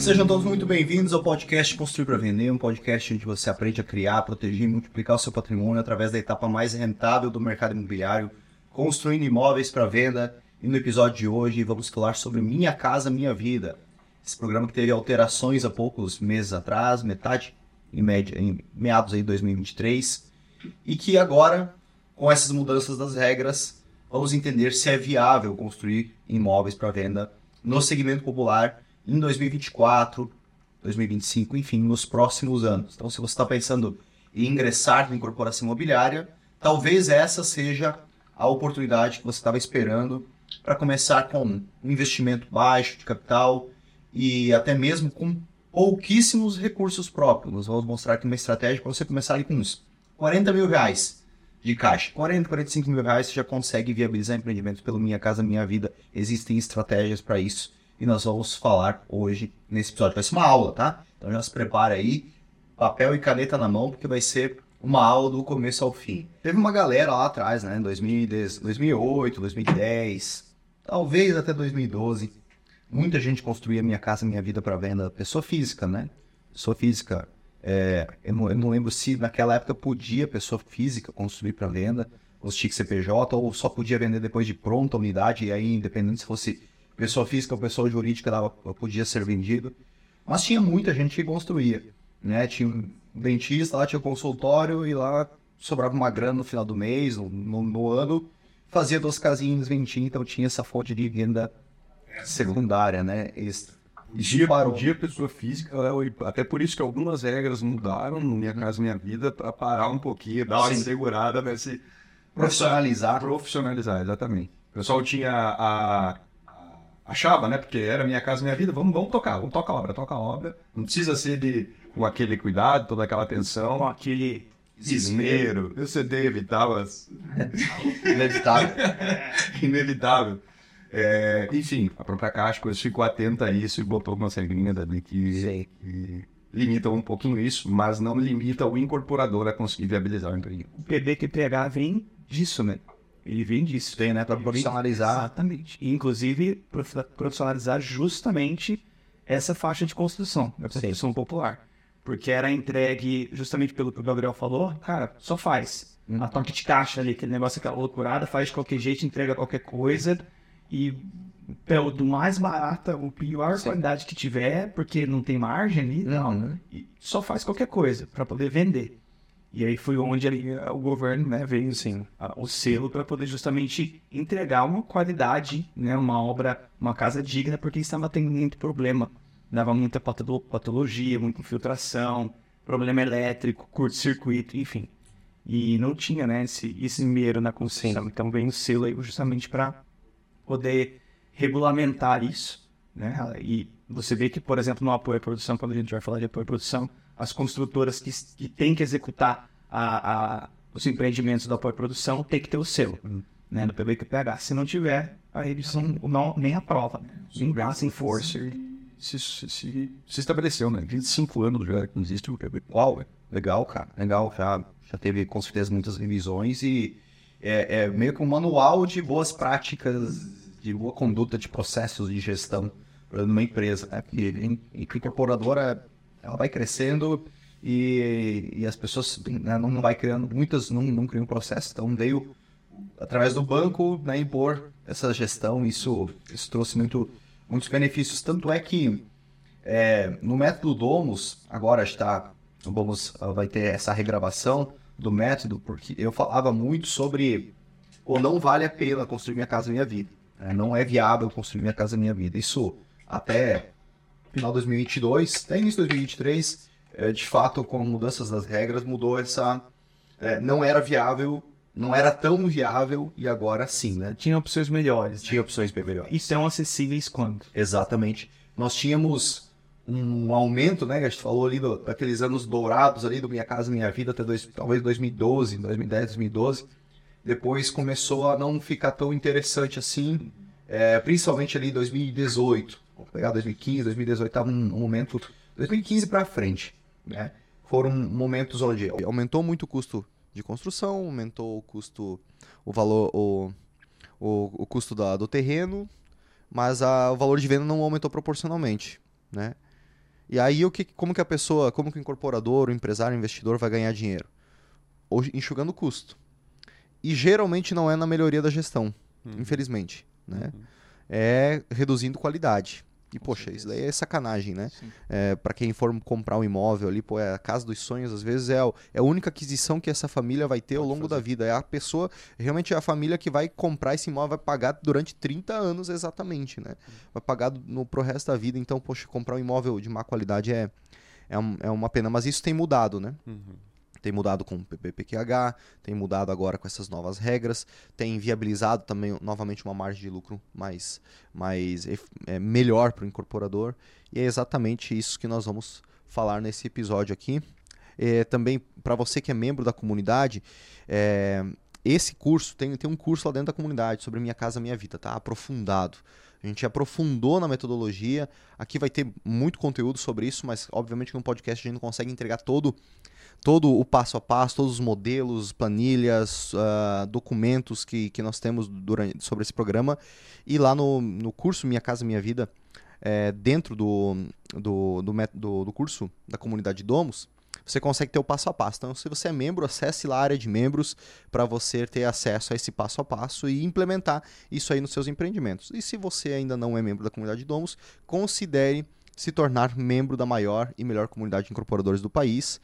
Sejam todos muito bem-vindos ao podcast Construir para Vender, um podcast onde você aprende a criar, proteger e multiplicar o seu patrimônio através da etapa mais rentável do mercado imobiliário, construindo imóveis para venda. E no episódio de hoje vamos falar sobre Minha Casa Minha Vida. Esse programa que teve alterações há poucos meses atrás, metade em média, em meados de 2023, e que agora, com essas mudanças das regras, vamos entender se é viável construir imóveis para venda no segmento popular em 2024, 2025, enfim, nos próximos anos. Então, se você está pensando em ingressar na incorporação imobiliária, talvez essa seja a oportunidade que você estava esperando para começar com um investimento baixo de capital e até mesmo com pouquíssimos recursos próprios. Nós vamos mostrar aqui uma estratégia para você começar ali com uns 40 mil reais de caixa. 40, 45 mil reais você já consegue viabilizar empreendimentos pelo Minha Casa Minha Vida. Existem estratégias para isso e nós vamos falar hoje nesse episódio. Vai ser uma aula, tá? Então já se prepara aí, papel e caneta na mão, porque vai ser uma aula do começo ao fim. Teve uma galera lá atrás, né? 2008, 2010, talvez até 2012. Muita gente construía Minha Casa Minha Vida para venda. Pessoa física, né? Pessoa física. É, eu, não, eu, não, lembro se naquela época podia pessoa física construir para venda, ou se tinha que ser PJ, ou só podia vender depois de pronta a unidade, e aí, independente se fosse pessoa física ou pessoa jurídica, ela podia ser vendido. Mas tinha muita gente que construía. Né? Tinha um dentista, lá tinha um consultório, e lá sobrava uma grana no final do mês, no, no, no ano, fazia duas casinhas, vendia, então tinha essa fonte de renda secundária, né? Extra. Dia, parou. dia pessoa física, até por isso que algumas regras mudaram no Minha Casa Minha Vida para parar um pouquinho, dar uma segurada nesse... Profissionalizar. Profissionalizar, exatamente. O pessoal tinha a, achava, né? Porque era Minha Casa Minha Vida, vamos, vamos tocar, vamos tocar a obra, toca a obra. Não precisa ser de, com aquele cuidado, toda aquela atenção. Com aquele desespero. Eu CD evitava. Inevitável. Inevitável. É, enfim, a própria Caixa ficou atenta a isso e botou uma regrinhas ali que, que limitam um pouquinho isso, mas não limita o incorporador a conseguir viabilizar o empreendimento. O PDQPH vem disso, né? Ele vem disso. Tem, né? Para profissionalizar. Exatamente. E, inclusive, profissionalizar justamente essa faixa de construção, a construção popular. Porque era entregue, justamente pelo que o Gabriel falou, cara, só faz. Hum. A toque de caixa ali, aquele negócio, aquela loucurada, faz de qualquer jeito, entrega qualquer coisa e pelo do mais barata, o pior Sim. qualidade que tiver, porque não tem margem ali, não, né? só faz qualquer coisa para poder vender. E aí foi onde ali, o governo né, veio assim, o selo para poder justamente entregar uma qualidade, né, uma obra, uma casa digna, porque estava tendo muito problema. Dava muita patologia, muita infiltração, problema elétrico, curto-circuito, enfim. E não tinha né, esse, esse medo na construção. Então veio o selo aí justamente para poder regulamentar isso. Né? E você vê que, por exemplo, no apoio à produção, quando a gente vai falar de apoio à produção, as construtoras que, que têm que executar a, a, os empreendimentos do apoio à produção têm que ter o selo né, do PBQPH. Se não tiver, aí eles não, não nem aprova. Né? Engraça Enforcer. Se, se, se, se, estabeleceu, né? 25 anos já que existe o PBQPH. Uau, legal, cara. Legal. Já, já teve, com certeza, muitas revisões e é, é meio que um manual de boas práticas de boa conduta de processos de gestão numa empresa. Né? Porque a incorporadora ela vai crescendo e, e as pessoas né, não vai criando, muitas não, não criam processo, então veio através do banco né, impor essa gestão, isso, isso trouxe muito, muitos benefícios. Tanto é que é, no método Domus, agora está, vamos, vai ter essa regravação do método, porque eu falava muito sobre ou não vale a pena construir minha casa minha vida. É, não é viável construir minha casa minha vida. Isso até final de 2022, até início de 2023, é, de fato, com mudanças das regras, mudou essa. É, não era viável, não era tão viável e agora sim, né? Tinha opções melhores. Tinha opções bem melhores. E são acessíveis quando? Exatamente. Nós tínhamos um aumento, né? A gente falou ali do, daqueles anos dourados ali do Minha Casa Minha Vida até dois, talvez 2012, 2010, 2012 depois começou a não ficar tão interessante assim, é, principalmente ali em 2018. Vou pegar 2015, 2018 estava um, um momento. 2015 para frente, né? Foram momentos onde aumentou muito o custo de construção, aumentou o custo, o valor, o, o, o custo da, do terreno, mas a, o valor de venda não aumentou proporcionalmente, né? E aí, o que, como que a pessoa, como que o incorporador, o empresário, o investidor vai ganhar dinheiro? Hoje, enxugando o custo. E geralmente não é na melhoria da gestão, Uhum. infelizmente. Né? Uhum. É reduzindo qualidade. E, Com poxa, certeza. isso daí é sacanagem, né? É, para quem for comprar um imóvel ali, pô, é a casa dos sonhos, às vezes é, é a única aquisição que essa família vai ter ao Pode longo da fazer. vida. É a pessoa, realmente é a família que vai comprar esse imóvel, vai pagar durante 30 anos exatamente, né? Vai pagar no, pro resto da vida. Então, poxa, comprar um imóvel de má qualidade é, é, um- é uma pena. Mas isso tem mudado, né? Uhum. Tem mudado com o PPPQH, tem mudado agora com essas novas regras, tem viabilizado também novamente uma margem de lucro mais, mais é, melhor para o incorporador. E é exatamente isso que nós vamos falar nesse episódio aqui. É, também, para você que é membro da comunidade, é, esse curso, tem, tem um curso lá dentro da comunidade sobre Minha Casa Minha Vida, tá? Aprofundado. A gente aprofundou na metodologia. Aqui vai ter muito conteúdo sobre isso, mas obviamente que no podcast a gente não consegue entregar todo todo o passo a passo, todos os modelos, planilhas, ah, documentos que, que nós temos durante, sobre esse programa. E lá no, no curso Minha Casa Minha Vida, é, dentro do, do, do, do, do curso da comunidade Domos, você consegue ter o passo a passo. Então, se você é membro, acesse lá a área de membros para você ter acesso a esse passo a passo e implementar isso aí nos seus empreendimentos. E se você ainda não é membro da comunidade Domos, considere se tornar membro da maior e melhor comunidade de incorporadores do país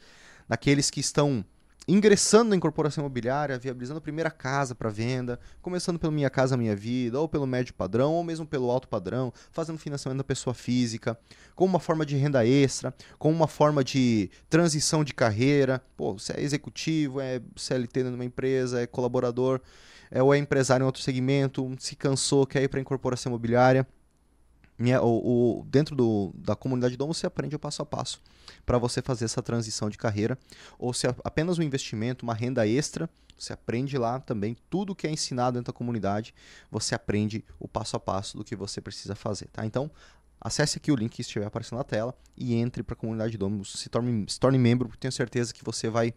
daqueles que estão ingressando na incorporação imobiliária, viabilizando a primeira casa para venda, começando pelo Minha Casa Minha Vida, ou pelo médio padrão, ou mesmo pelo alto padrão, fazendo financiamento da pessoa física, como uma forma de renda extra, como uma forma de transição de carreira. Pô, você é executivo, é CLT dentro de uma empresa, é colaborador, é, ou é empresário em outro segmento, se cansou, quer ir para incorporação imobiliária. Minha- o, o- dentro do- da comunidade Dom você aprende o passo a passo para você fazer essa transição de carreira ou se apenas um investimento, uma renda extra, você aprende lá também tudo que é ensinado dentro da comunidade, você aprende o passo a passo do que você precisa fazer, tá? Então, acesse aqui o link que estiver aparecendo na tela e entre para a comunidade Domus, se torne, se torne membro, porque tenho certeza que você vai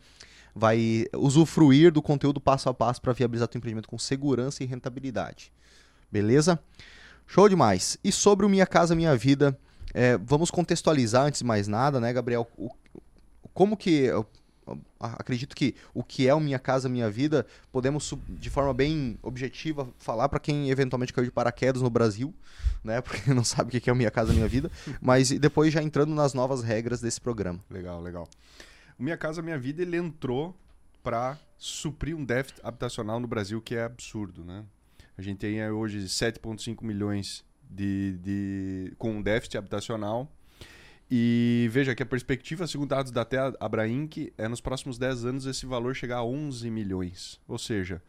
vai usufruir do conteúdo passo a passo para viabilizar teu empreendimento com segurança e rentabilidade. Beleza? Show demais. E sobre o Minha Casa Minha Vida, é, vamos contextualizar antes de mais nada, né, Gabriel? O- como que. eu- acredito que o que é o Minha Casa Minha Vida, podemos, de forma bem objetiva, falar para quem eventualmente caiu de paraquedas no Brasil, né? Porque não sabe o que é o Minha Casa Minha Vida, mas depois já entrando nas novas regras desse programa. Legal, legal. O Minha Casa Minha Vida, ele entrou para suprir um déficit habitacional no Brasil que é absurdo, né? A gente tem eh, hoje 7,5 milhões de, de, com um déficit habitacional. E veja que a perspectiva, segundo dados da TEA Abrainc, é nos próximos 10 anos esse valor chegar a 11 milhões. Ou seja,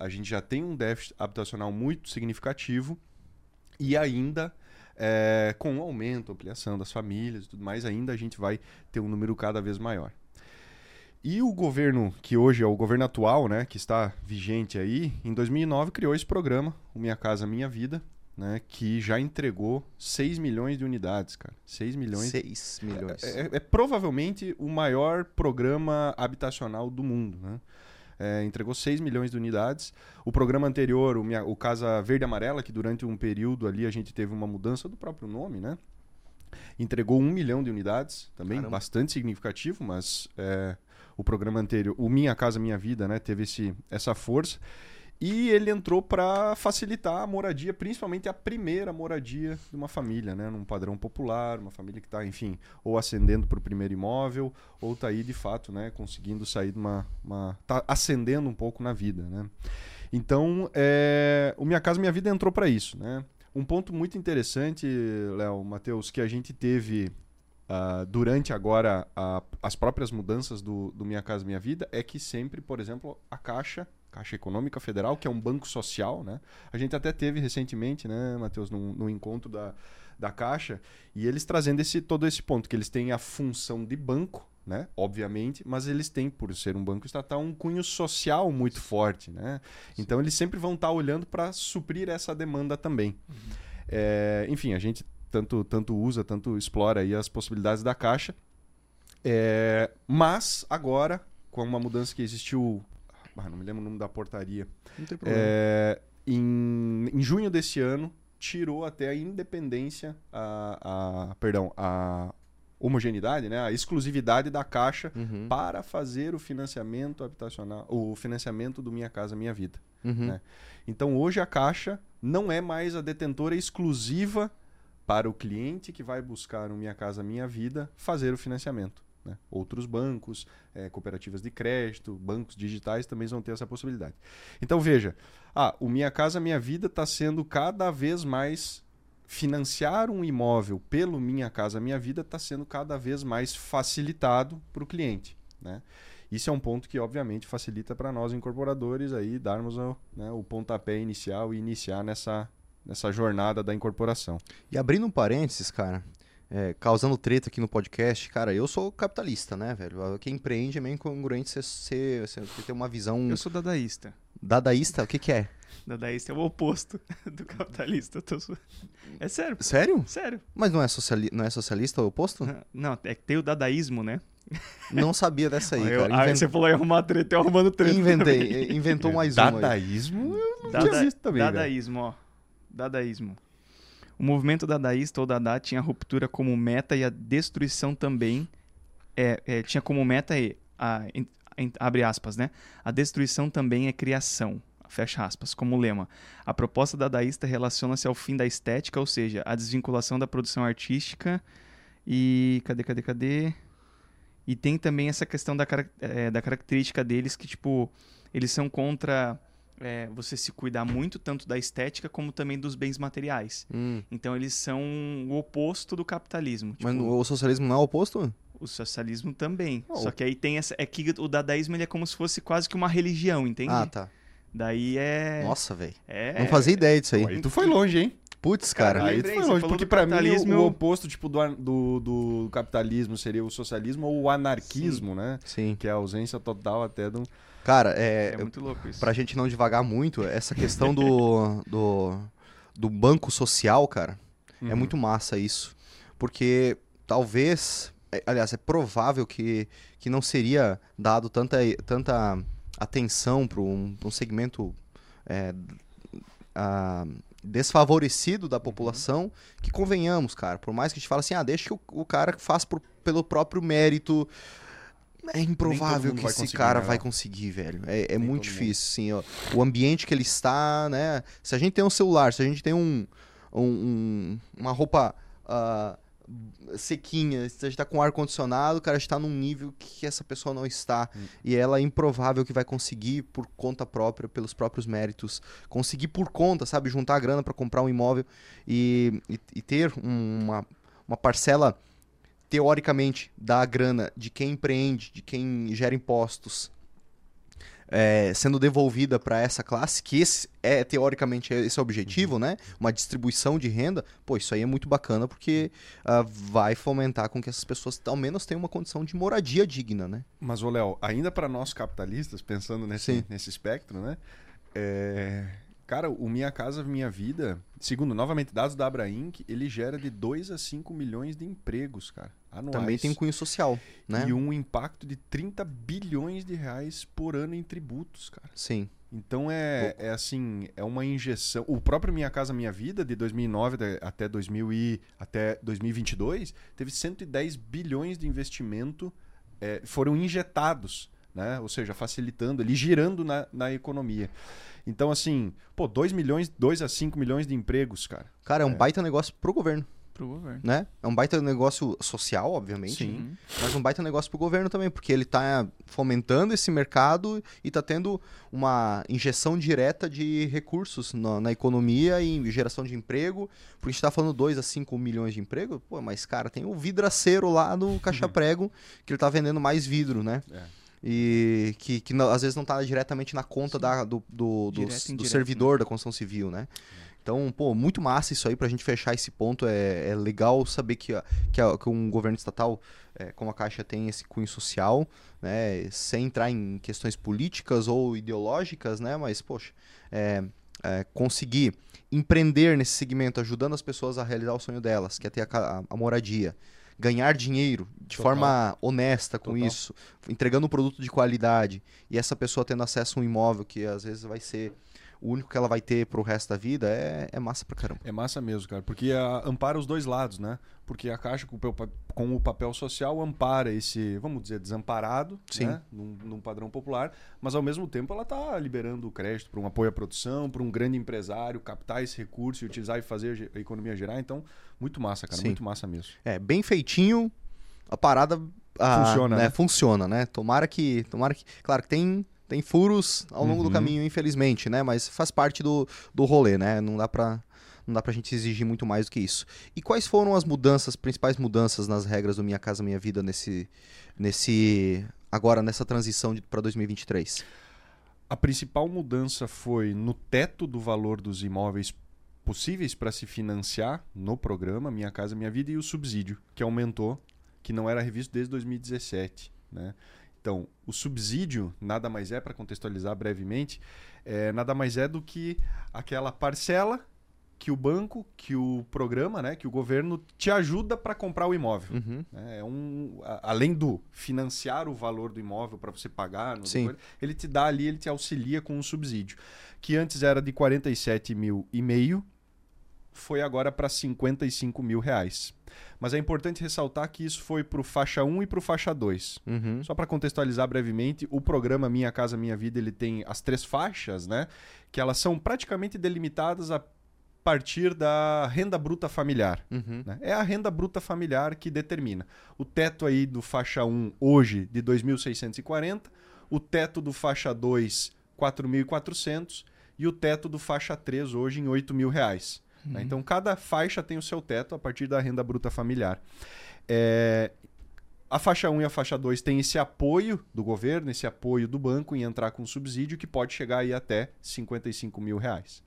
a gente já tem um déficit habitacional muito significativo e ainda é, com o aumento, ampliação das famílias e tudo mais, ainda a gente vai ter um número cada vez maior. E o governo, que hoje é o governo atual, né, que está vigente aí, em 2009 criou esse programa, o Minha Casa Minha Vida, né, que já entregou 6 milhões de unidades, cara. 6 milhões. 6 milhões. É, é provavelmente o maior programa habitacional do mundo, né? É, entregou 6 milhões de unidades. O programa anterior, o, minha, o Casa Verde e Amarela, que durante um período ali a gente teve uma mudança do próprio nome, né? Entregou 1 milhão de unidades, também Caramba. bastante significativo, mas é, o programa anterior, o Minha Casa Minha Vida, né, teve esse, essa força. E ele entrou para facilitar a moradia, principalmente a primeira moradia de uma família, né? Num padrão popular, uma família que está, enfim, ou ascendendo para o primeiro imóvel, ou está aí de fato, né? Conseguindo sair de uma, uma. tá ascendendo um pouco na vida, né? Então, é, o Minha Casa Minha Vida entrou para isso, né? Um ponto muito interessante, Léo, Matheus, que a gente teve ah, durante agora a- as próprias mudanças do, do Minha Casa Minha Vida é que sempre, por exemplo, a Caixa, Caixa Econômica Federal, que é um banco social, né? A gente até teve recentemente, né, Matheus, num, num encontro da, da Caixa, e eles trazendo esse, todo esse ponto, que eles têm a função de banco, né? Obviamente, mas eles têm, por ser um banco estatal, um cunho social muito forte, né? Então eles sempre vão estar olhando para suprir essa demanda também. É, enfim, a gente tanto, tanto usa, tanto explora aí as possibilidades da caixa. É, mas agora, com uma mudança que existiu. ah, não me lembro o nome da portaria. Não tem problema. É, em, em junho desse ano, tirou até a independência, a, a- perdão, a homogeneidade, né? A exclusividade da Caixa Uhum. para fazer o financiamento habitacional, o financiamento do Minha Casa Minha Vida. Uhum. né? Então hoje a Caixa não é mais a detentora exclusiva para o cliente que vai buscar um Minha Casa Minha Vida fazer o financiamento. né? Outros bancos, eh, cooperativas de crédito, bancos digitais também vão ter essa possibilidade. Então veja, ah, o Minha Casa Minha Vida está sendo cada vez mais financiar um imóvel pelo Minha Casa Minha Vida está sendo cada vez mais facilitado para o cliente. Né? Isso é um ponto que, obviamente, facilita para nós incorporadores aí darmos o, né, o pontapé inicial e iniciar nessa, nessa jornada da incorporação. E abrindo um parênteses, cara, é, causando treta aqui no podcast, cara, eu sou capitalista, né, velho? Quem empreende é meio incongruente você, você, você ter uma visão Eu sou dadaísta. dadaísta. O que que é? Dadaísta é o oposto do capitalista. Tô É sério, Sério? sério. Mas não é, sociali não é socialista o oposto? Não, é que tem o dadaísmo, né? Não sabia dessa aí, Eu- cara. aí Inven- você falou arrumar treta, eu arrumando treta. Inventei, inventou mais um aí. Dadaísmo, eu não Dada- também. Dadaísmo, ó. Dadaísmo. O movimento dadaísta ou Dada tinha a ruptura como meta e a destruição também. É, é, tinha como meta a, abre aspas, né? A destruição também é criação. Fecha aspas, como lema. A proposta dadaísta relaciona-se ao fim da estética, ou seja, a desvinculação da produção artística e. Cadê, cadê, cadê? E tem também essa questão da, é, da característica deles que, tipo, eles são contra é, você se cuidar muito tanto da estética como também dos bens materiais. Hum, Então eles são o oposto do capitalismo. Tipo, mas no- o socialismo não é o oposto? o socialismo também. Oh. Só que aí tem essa. É que o dadaísmo ele é como se fosse quase que uma religião, entende? Ah, tá. Daí é. Nossa, velho. é Não fazia ideia disso aí. Aí tu foi longe, hein? Putz, cara. Cara, Aí tu foi longe, porque pra mim o, capitalismo, o eu- oposto tipo, do, do, do capitalismo seria o socialismo ou o anarquismo, né? Sim. Que é a ausência total até do... Cara, é, É muito louco isso. pra gente não devagar muito, essa questão do, do, do banco social, cara, é Uhum. muito massa isso. Porque talvez, é, aliás, é provável que, que não seria dado tanta, tanta atenção para um, um segmento é, ah, desfavorecido da população, que convenhamos, cara, por mais que a gente fale assim, ah, deixa que o, o cara faça por- pelo próprio mérito, é improvável que esse cara vai conseguir, velho. É, é muito difícil, ó. O ambiente que ele está, né? Se a gente tem um celular, se a gente tem um, um- um- uma roupa ah, sequinha, se a gente tá com ar condicionado, o cara está num nível que essa pessoa não está. Hum. E ela é improvável que vai conseguir por conta própria, pelos próprios méritos, conseguir por conta, sabe, juntar a grana para comprar um imóvel e, e- e ter um- uma, uma parcela teoricamente da grana de quem empreende, de quem gera impostos, é, sendo devolvida para essa classe, que esse é teoricamente esse é o objetivo, né? Uma distribuição de renda, pô, isso aí é muito bacana porque ah, vai fomentar com que essas pessoas ao menos tenham uma condição de moradia digna, né? Mas, ô Léo, ainda para nós capitalistas, pensando nesse, Sim. nesse espectro, né? É, Cara, o Minha Casa Minha Vida, segundo novamente dados da Abra Inc., ele gera de 2 a 5 milhões de empregos, cara, anuais. Também tem cunho social, né? E um impacto de 30 bilhões de reais por ano em tributos, cara. Sim. Então é, é assim, é uma injeção. O próprio Minha Casa Minha Vida, de 2009 até- até, 2000 e, até 2022, teve 110 bilhões de investimento, é, foram injetados, né? ou seja, facilitando, ali, girando na, na economia. Então, assim, pô, 2 milhões, 2 a 5 milhões de empregos, cara. Cara, é um É. baita negócio pro governo, Pro governo. né? É um baita negócio social, obviamente, Sim. mas um baita negócio pro governo também, porque ele tá fomentando esse mercado e tá tendo uma injeção direta de recursos na, na economia e geração de emprego, porque a gente tá falando 2 a 5 milhões de emprego, pô, mas cara, tem o vidraceiro lá no caixa prego que ele tá vendendo mais vidro, né? É. E que, que não- às vezes não tá diretamente na conta da, do, do, do, do servidor da construção civil, né? Então, pô, muito massa isso aí pra gente fechar esse ponto. É, é legal saber que, a- que, a- que um governo estatal, é, como a Caixa, tem esse cunho social, né? Sem entrar em questões políticas ou ideológicas, né? Mas, poxa, é, é, conseguir empreender nesse segmento, ajudando as pessoas a realizar o sonho delas, que é ter a, ca- a moradia. Ganhar dinheiro de Total. forma honesta com Total. isso, entregando um produto de qualidade e essa pessoa tendo acesso a um imóvel que às vezes vai ser o único que ela vai ter pro resto da vida, é, é massa pra caramba. É massa mesmo, cara, porque a, ampara os dois lados, né? Porque a Caixa, com o, com o papel social, ampara esse, vamos dizer, desamparado, Sim. né? Num, num padrão popular, mas ao mesmo tempo ela está liberando crédito para um apoio à produção, para um grande empresário captar esse recurso e utilizar e fazer a economia gerar. Então, muito massa, cara, Sim. muito massa mesmo. É, bem feitinho, a parada ah, Funciona, né? né? Funciona, né? Tomara que, tomara que, claro que tem tem furos ao longo do Uhum. caminho, infelizmente, né? Mas faz parte do, do rolê, né? Não dá pra não dá pra gente exigir muito mais do que isso. E quais foram as mudanças, principais mudanças nas regras do Minha Casa Minha Vida nesse nesse agora nessa transição para 2023? A principal mudança foi no teto do valor dos imóveis possíveis para se financiar no programa Minha Casa Minha Vida e o subsídio, que aumentou, que não era revisto desde 2017. Né? Então, o subsídio nada mais é, para contextualizar brevemente, é, nada mais é do que aquela parcela que o banco, que o programa, né, que o governo te ajuda para comprar o imóvel. Uhum. né? É um, a- além do financiar o valor do imóvel para você pagar, ele te dá ali, ele te auxilia com um subsídio, que antes era de 47 mil e meio, foi agora para 55 mil reais. Mas é importante ressaltar que isso foi para o faixa 1 e para o faixa 2. Uhum. Só para contextualizar brevemente, o programa Minha Casa Minha Vida ele tem as três faixas, né? Que elas são praticamente delimitadas a partir da renda bruta familiar. Uhum. né? É a renda bruta familiar que determina. O teto aí do faixa 1 hoje de 2.640, o teto do faixa 2 4.400 e o teto do faixa 3 hoje em 8 mil reais. Né? Então cada faixa tem o seu teto a partir da renda bruta familiar. É, A faixa 1 e a faixa 2 têm esse apoio do governo, esse apoio do banco em entrar com subsídio que pode chegar aí até 55 mil reais.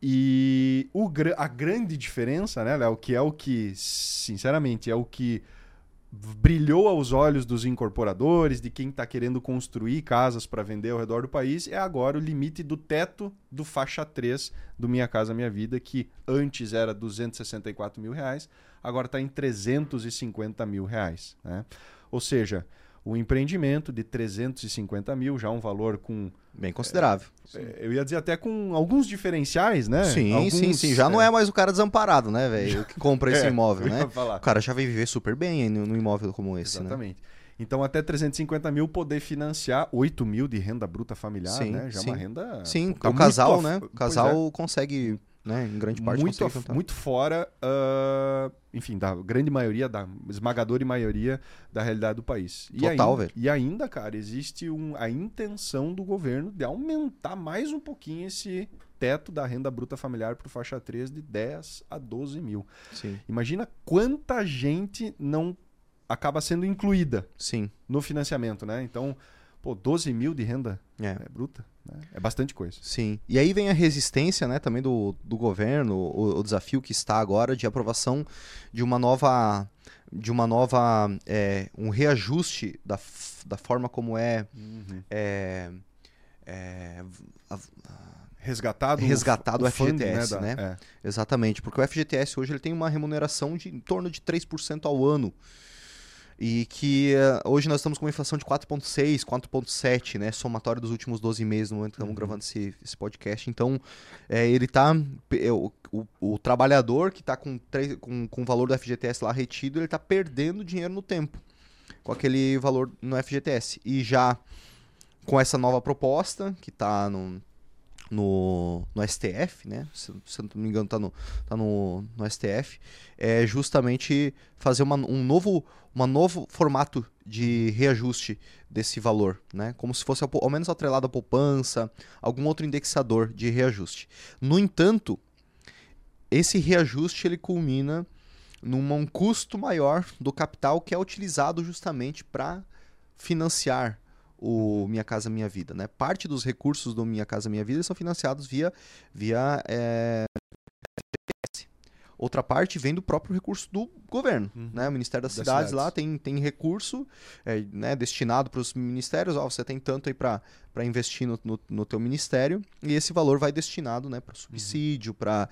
E o, a grande diferença, né, Léo, que é o que, sinceramente, é o que brilhou aos olhos dos incorporadores, de quem está querendo construir casas para vender ao redor do país, é agora o limite do teto do faixa 3 do Minha Casa Minha Vida, que antes era 264 mil reais, agora está em 350 mil reais. Né? Ou seja, o empreendimento de 350 mil, já um valor com Bem considerável. é, Eu ia dizer até com alguns diferenciais, né? Sim, Alguns, sim, sim. Já não é mais o cara desamparado, né, velho? Que compra esse É, imóvel, né? falar. O cara já vai viver super bem aí no, no imóvel como esse, né? Exatamente. Então, até 350 mil poder financiar 8 mil de renda bruta familiar, Sim, né? Já é sim. uma renda. Sim, tá o casal, né? O pois casal consegue, né? Em grande parte muito, muito fora, ah, enfim, da grande maioria, da esmagadora maioria da realidade do país. E Total, ainda, velho. E ainda, cara, existe um, a intenção do governo de aumentar mais um pouquinho esse teto da renda bruta familiar para faixa 3 de 10 a 12 mil. Sim, Imagina quanta gente não acaba sendo incluída sim. no financiamento, né? Então, pô, 12 mil de renda É. é bruta, né? É bastante coisa. Sim. E aí vem a resistência, né, também do, do governo, o, o desafio que está agora de aprovação de uma nova. De uma nova. é, um reajuste da, da forma como é. é, é, a- Resgatado, o- Resgatado o funding, FGTS, da- né? é. Exatamente, porque o FGTS hoje ele tem uma remuneração de em torno de 3% ao ano. E que eh, hoje nós estamos com uma inflação de 4,6, 4,7, né? Somatório dos últimos 12 meses no momento que estamos gravando esse, esse podcast. Então, eh, ele tá. eh, O, o, o trabalhador que está com, com, com o valor do FGTS lá retido, ele está perdendo dinheiro no tempo com aquele valor no FGTS. E já com essa nova proposta, que está no, no, no STF, né? Se, se não me engano, tá no, tá no, no STF, é justamente fazer uma, um novo, uma novo formato de reajuste desse valor, né? Como se fosse ao, ao menos atrelado à poupança, algum outro indexador de reajuste. No entanto, esse reajuste ele culmina num um custo maior do capital que é utilizado justamente para financiar o Minha Casa Minha Vida, né? Parte dos recursos do Minha Casa Minha Vida são financiados via, via é. Outra parte vem do próprio recurso do governo, Uhum. né? O Ministério das, Das Cidades, cidades. lá tem, tem recurso é, né, destinado para os ministérios, ó, você tem tanto aí para investir no, no, no teu ministério, e esse valor vai destinado né, para subsídio, para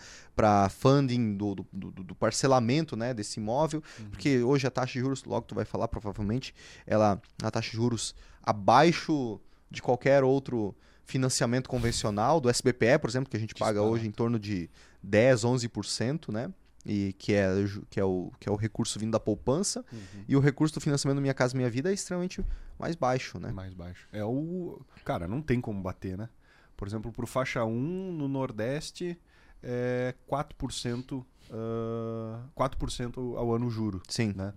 funding do, do, do, do parcelamento né, desse imóvel, porque hoje a taxa de juros, logo tu vai falar provavelmente, ela a taxa de juros abaixo de qualquer outro financiamento convencional, do SBPE, por exemplo, que a gente paga hoje em torno de 10, 11%, né? E que é, que, é o, que é o recurso vindo da poupança. E o recurso do financiamento Minha Casa Minha Vida é extremamente mais baixo, né? Mais baixo. É o. Cara, não tem como bater, né? Por exemplo, pro faixa 1 no Nordeste é 4%, ah, 4% ao ano juro. Sim. Né?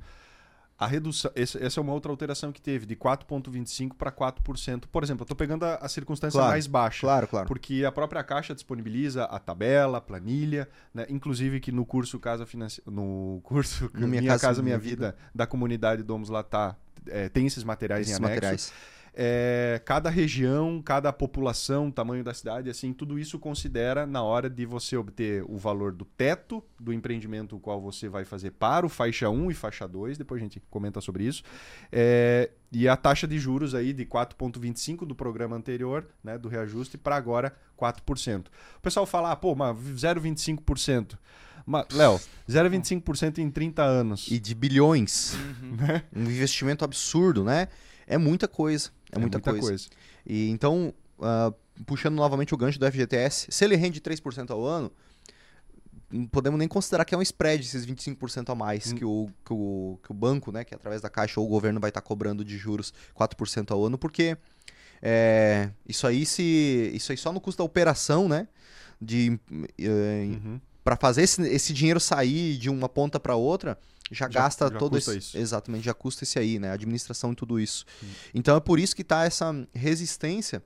A redução, essa, essa é uma outra alteração que teve, de 4,25% para 4%. Por exemplo, eu estou pegando a, a circunstância Claro, mais baixa. Claro, claro. Porque a própria Caixa disponibiliza a tabela, a planilha, né? inclusive que no curso Casa Financi... no curso No Minha, Minha Casa, Casa, Minha Minha Vida, da comunidade Domos Latá, é, tem esses materiais Esses em anexo. materiais. É, cada região, cada população, tamanho da cidade, assim, tudo isso considera na hora de você obter o valor do teto do empreendimento o qual você vai fazer para o faixa 1 e faixa 2, depois a gente comenta sobre isso. É, e a taxa de juros aí de 4,25 do programa anterior, né, do reajuste, para agora 4%. O pessoal fala, ah, pô, mas 0,25%. Mas, Léo, 0,25% em 30 anos. E de bilhões. Né? Um investimento absurdo, né? É muita coisa. É, muita, coisa. E então, ah, puxando novamente o gancho do FGTS, se ele rende 3% ao ano, não podemos nem considerar que é um spread esses 25% a mais Hum. que, o, que, o, que o banco, né, que através da Caixa ou o governo vai estar cobrando de juros 4% ao ano, porque é, isso aí se isso aí só no custo da operação, né, de eh, Uhum. para fazer esse, esse dinheiro sair de uma ponta para outra, já, Já- gasta já todo custa esse. isso. Exatamente, já custa esse aí, né? Administração e tudo isso. Então é por isso que está essa resistência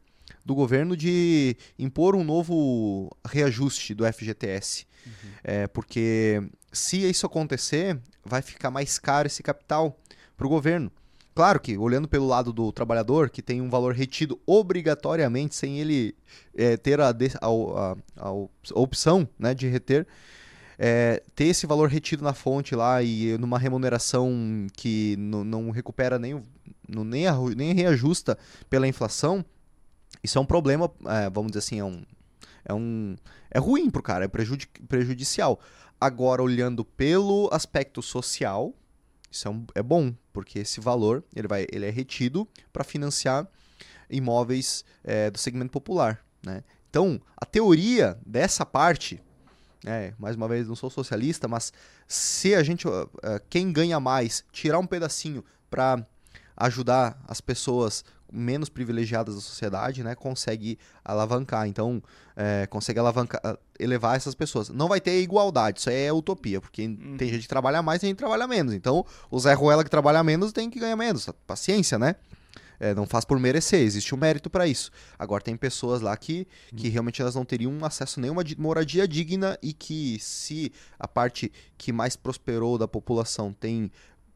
do governo de impor um novo reajuste do FGTS. É, porque se isso acontecer, vai ficar mais caro esse capital para o governo. Claro que, olhando pelo lado do trabalhador, que tem um valor retido obrigatoriamente, sem ele é, ter a, a- a- a opção né, de reter, é, ter esse valor retido na fonte lá e numa remuneração que não, recupera nem, nem, nem reajusta pela inflação, isso é um problema, é, vamos dizer assim, é um. É, um, é ruim pro cara, é prejudi- prejudicial. Agora, olhando pelo aspecto social, isso é, um- é bom, porque esse valor ele, vai, ele é retido para financiar imóveis é, do segmento popular. Né? Então, a teoria dessa parte, né, mais uma vez, não sou socialista, mas se a gente, uh, uh, quem ganha mais, tirar um pedacinho para ajudar as pessoas menos privilegiadas da sociedade, né, consegue alavancar. Então, é, consegue alavancar, elevar essas pessoas. Não vai ter igualdade, isso aí é utopia, porque tem gente que trabalha mais e tem gente que trabalha menos. Então, o Zé Ruela que trabalha menos tem que ganhar menos. Paciência, né? É, não faz por merecer, existe um mérito para isso. Agora tem pessoas lá que, que realmente elas não teriam acesso a nenhuma di- moradia digna e que se a parte que mais prosperou da população tem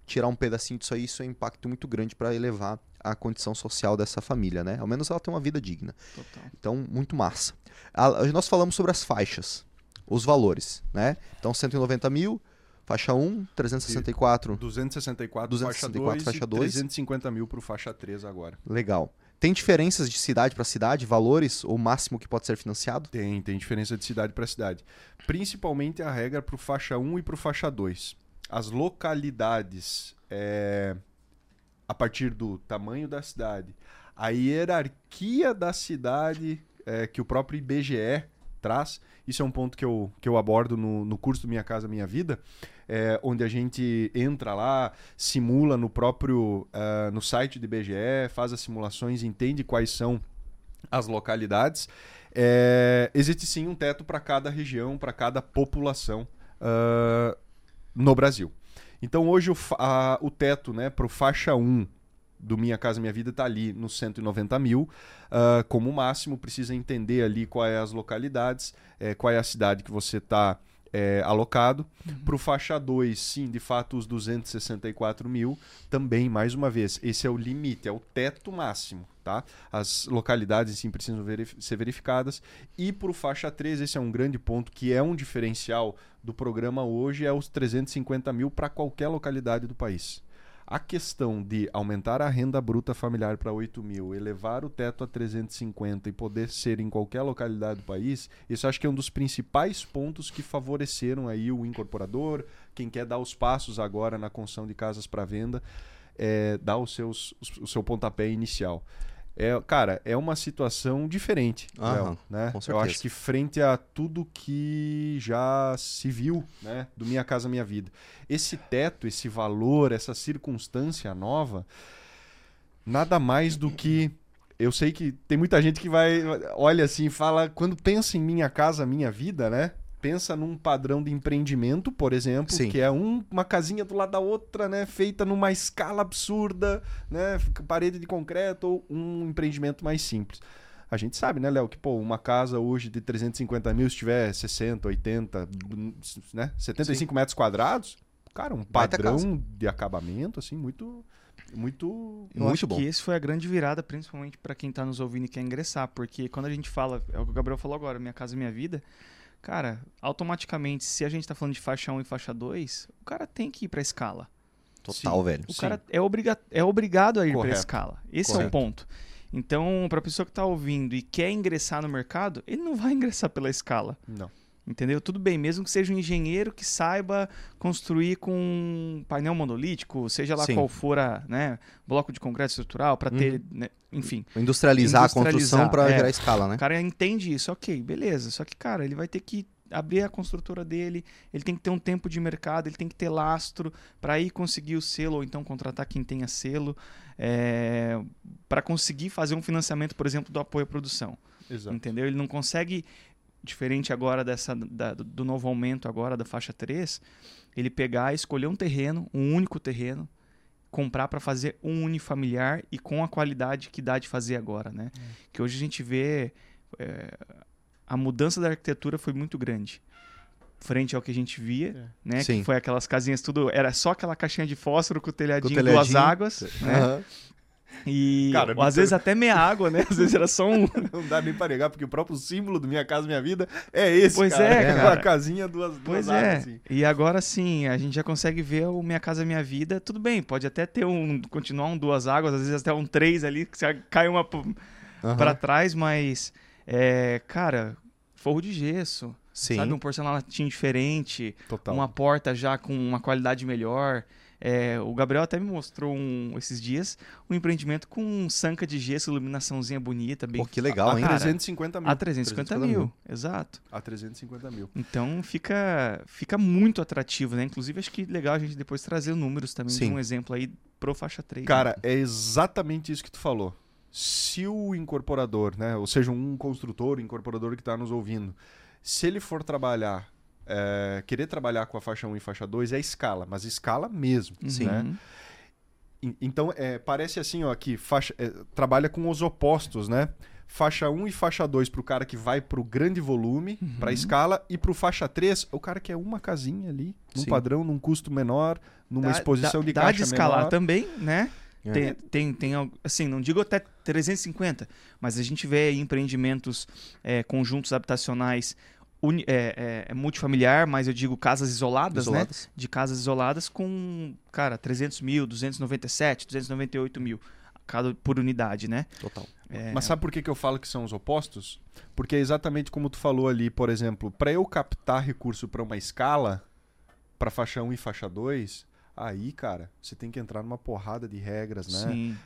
tirar um pedacinho disso aí, isso é um impacto muito grande para elevar a condição social dessa família, né? Ao menos ela tem uma vida digna. Total. Então, muito massa. A- nós falamos sobre as faixas, os valores, né? Então, 190 mil, faixa 1, 364, 264, 264 faixa 2 faixa e dois. 350 mil pro faixa 3 agora. legal. Tem diferenças de cidade para cidade, valores, ou máximo que pode ser financiado? Tem, tem diferença de cidade para cidade. Principalmente a regra pro faixa 1 e pro faixa 2. As localidades, é, a partir do tamanho da cidade, a hierarquia da cidade é, que o próprio IBGE traz, isso é um ponto que eu, que eu abordo no, no curso Minha Casa Minha Vida, é, onde a gente entra lá, simula no próprio ah, no site do IBGE, faz as simulações, entende quais são as localidades. É, existe sim um teto para cada região, para cada população ah, no Brasil. Então hoje o, a- o teto né, para o faixa 1 do Minha Casa Minha Vida está ali nos 190 mil. ah, como máximo, precisa entender ali quais é as localidades, eh, qual é a cidade que você está alocado. Para o faixa 2, sim, de fato, os 264 mil. Também, mais uma vez, esse é o limite, é o teto máximo. Tá? As localidades sim precisam verif- ser verificadas. E para o faixa 3, esse é um grande ponto que é um diferencial do programa hoje, é os 350 mil para qualquer localidade do país. A questão de aumentar a renda bruta familiar para 8 mil, elevar o teto a 350 e poder ser em qualquer localidade do país, isso acho que é um dos principais pontos que favoreceram aí o incorporador, quem quer dar os passos agora na construção de casas para venda, é, dar os seus, o seu pontapé inicial. É, cara, é uma situação diferente, Aham, né? Eu acho que frente a tudo que já se viu, né, do Minha Casa Minha Vida, esse teto, esse valor, essa circunstância nova, nada mais do que eu sei que tem muita gente que vai olha assim e fala quando pensa em Minha Casa Minha Vida, né? Pensa num padrão de empreendimento, por exemplo, Sim. que é um- uma casinha do lado da outra, né? Feita numa escala absurda, né? Parede de concreto ou um empreendimento mais simples. A gente sabe, né, Léo, que pô, uma casa hoje de 350 mil, se tiver 60, 80, né? 75 metros quadrados, cara, um padrão de acabamento, assim, muito. Muito. Eu Muito acho bom. que esse foi a grande virada, principalmente para quem tá nos ouvindo e quer ingressar, porque quando a gente fala, é o que o Gabriel falou agora, Minha Casa Minha Vida, cara, automaticamente, se a gente tá falando de faixa 1 e faixa 2, o cara tem que ir pra escala. Total, velho. O Sim. cara é, obriga é obrigado a ir Correto. pra escala. Esse é o Correto. ponto. Então, pra pessoa que tá ouvindo e quer ingressar no mercado, ele não vai ingressar pela escala. Não. Entendeu? Tudo bem, mesmo que seja um engenheiro que saiba construir com um painel monolítico, seja lá Sim. qual for a, né, bloco de concreto estrutural, para ter, né, enfim. Industrializar, a construção Industrializar, pra é. gerar escala, né? O cara entende isso, ok, beleza. Só que, cara, ele vai ter que abrir a construtora dele, ele tem que ter um tempo de mercado, ele tem que ter lastro para ir conseguir o selo ou então contratar quem tenha selo, para conseguir fazer um financiamento, por exemplo, do apoio à produção. Exato. Entendeu? Ele não consegue, diferente agora dessa da- do novo aumento agora da faixa 3, ele pegar, escolher um terreno, um único terreno, comprar para fazer um unifamiliar e com a qualidade que dá de fazer agora, né? Que hoje a gente vê é, a mudança da arquitetura foi muito grande. Frente ao que a gente via, né? Sim. Que foi aquelas casinhas tudo. Era só aquela caixinha de fósforo com o telhadinho, Com o duas telhadinho. águas, né? E Cara, às vezes até meia água, né? Às vezes era só um, Não dá nem pra negar, porque o próprio símbolo do Minha Casa Minha Vida é esse, Pois cara. é, Uma cara. casinha, duas, duas Pois áreas, é. assim. E agora sim, a gente já consegue ver o Minha Casa Minha Vida. Tudo bem, pode até ter um. continuar um duas águas, às vezes até um três ali, que você cai uma p- Aham. pra trás, mas. É, cara, forro de gesso. Sim. Sabe, um porcelanatinho diferente, Total. uma porta já com uma qualidade melhor. É, o Gabriel até me mostrou um- esses dias um empreendimento com sanca de gesso, iluminaçãozinha bonita, bem Pô, que legal, a hein? cara. 350 mil. a 350 mil, exato. A 350 mil. Então fica, fica muito atrativo, né? Inclusive, acho que legal a gente depois trazer números também Sim. de um exemplo aí pro faixa 3. Cara, é exatamente isso que tu falou. Se o incorporador, né, ou seja, um construtor, um incorporador que está nos ouvindo, se ele for trabalhar, é, querer trabalhar com a faixa 1 e faixa 2, é escala, mas escala mesmo. Uhum. né? E- Então, é, parece assim, ó, que faixa, é, trabalha com os opostos, né? Faixa 1 e faixa 2 pro cara que vai pro grande volume, Uhum. pra escala, e pro faixa 3, o cara que é uma casinha ali, num Sim. padrão, num custo menor, numa Dá- exposição dá, de dá caixa de escalar menor. também, né? É. Tem, tem, tem, algo- assim, não digo até 350, mas a gente vê aí empreendimentos, é, conjuntos habitacionais uni- é, é, é multifamiliar, mas eu digo casas isoladas, né? Isoladas. De casas isoladas com, cara, 300 mil, 297, 298 mil cada por unidade, né? Total. É, Mas sabe por que, que eu falo que são os opostos? Porque é exatamente como tu falou ali, por exemplo, para eu captar recurso para uma escala, para faixa 1 e faixa 2, aí, cara, você tem que entrar numa porrada de regras, né? Sim.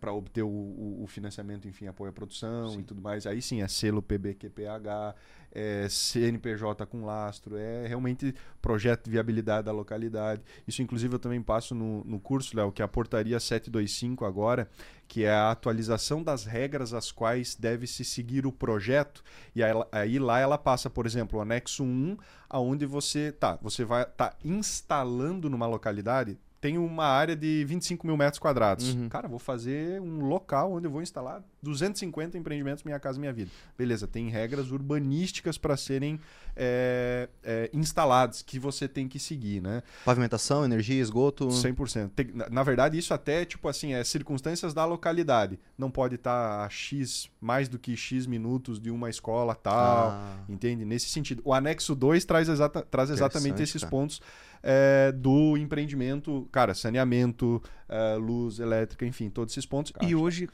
para obter o, o- o financiamento, enfim, apoio à produção Sim. e tudo mais. Aí sim, é selo PBQPH, é CNPJ com lastro, é realmente projeto de viabilidade da localidade. Isso, inclusive, eu também passo no, no curso, Léo, que é a portaria 725 agora, que é a atualização das regras às quais deve se seguir o projeto. E aí, aí lá ela passa, por exemplo, o anexo 1, aonde você tá, você vai tá instalando numa localidade tem uma área de 25 mil metros quadrados. Uhum. Cara, vou fazer um local onde eu vou instalar 250 empreendimentos Minha Casa Minha Vida. Beleza, tem regras urbanísticas para serem é, é, instaladas que você tem que seguir, né? Pavimentação, energia, esgoto. 100%. Tem- na, na verdade, isso até, tipo assim, é circunstâncias da localidade. Não pode estar a X, mais do que X minutos de uma escola tal. Ah, Entende? Nesse sentido. O anexo 2 traz, exata, traz exatamente esses cara. pontos é, do empreendimento, cara, saneamento, é, luz elétrica, enfim, todos esses pontos. E hoje,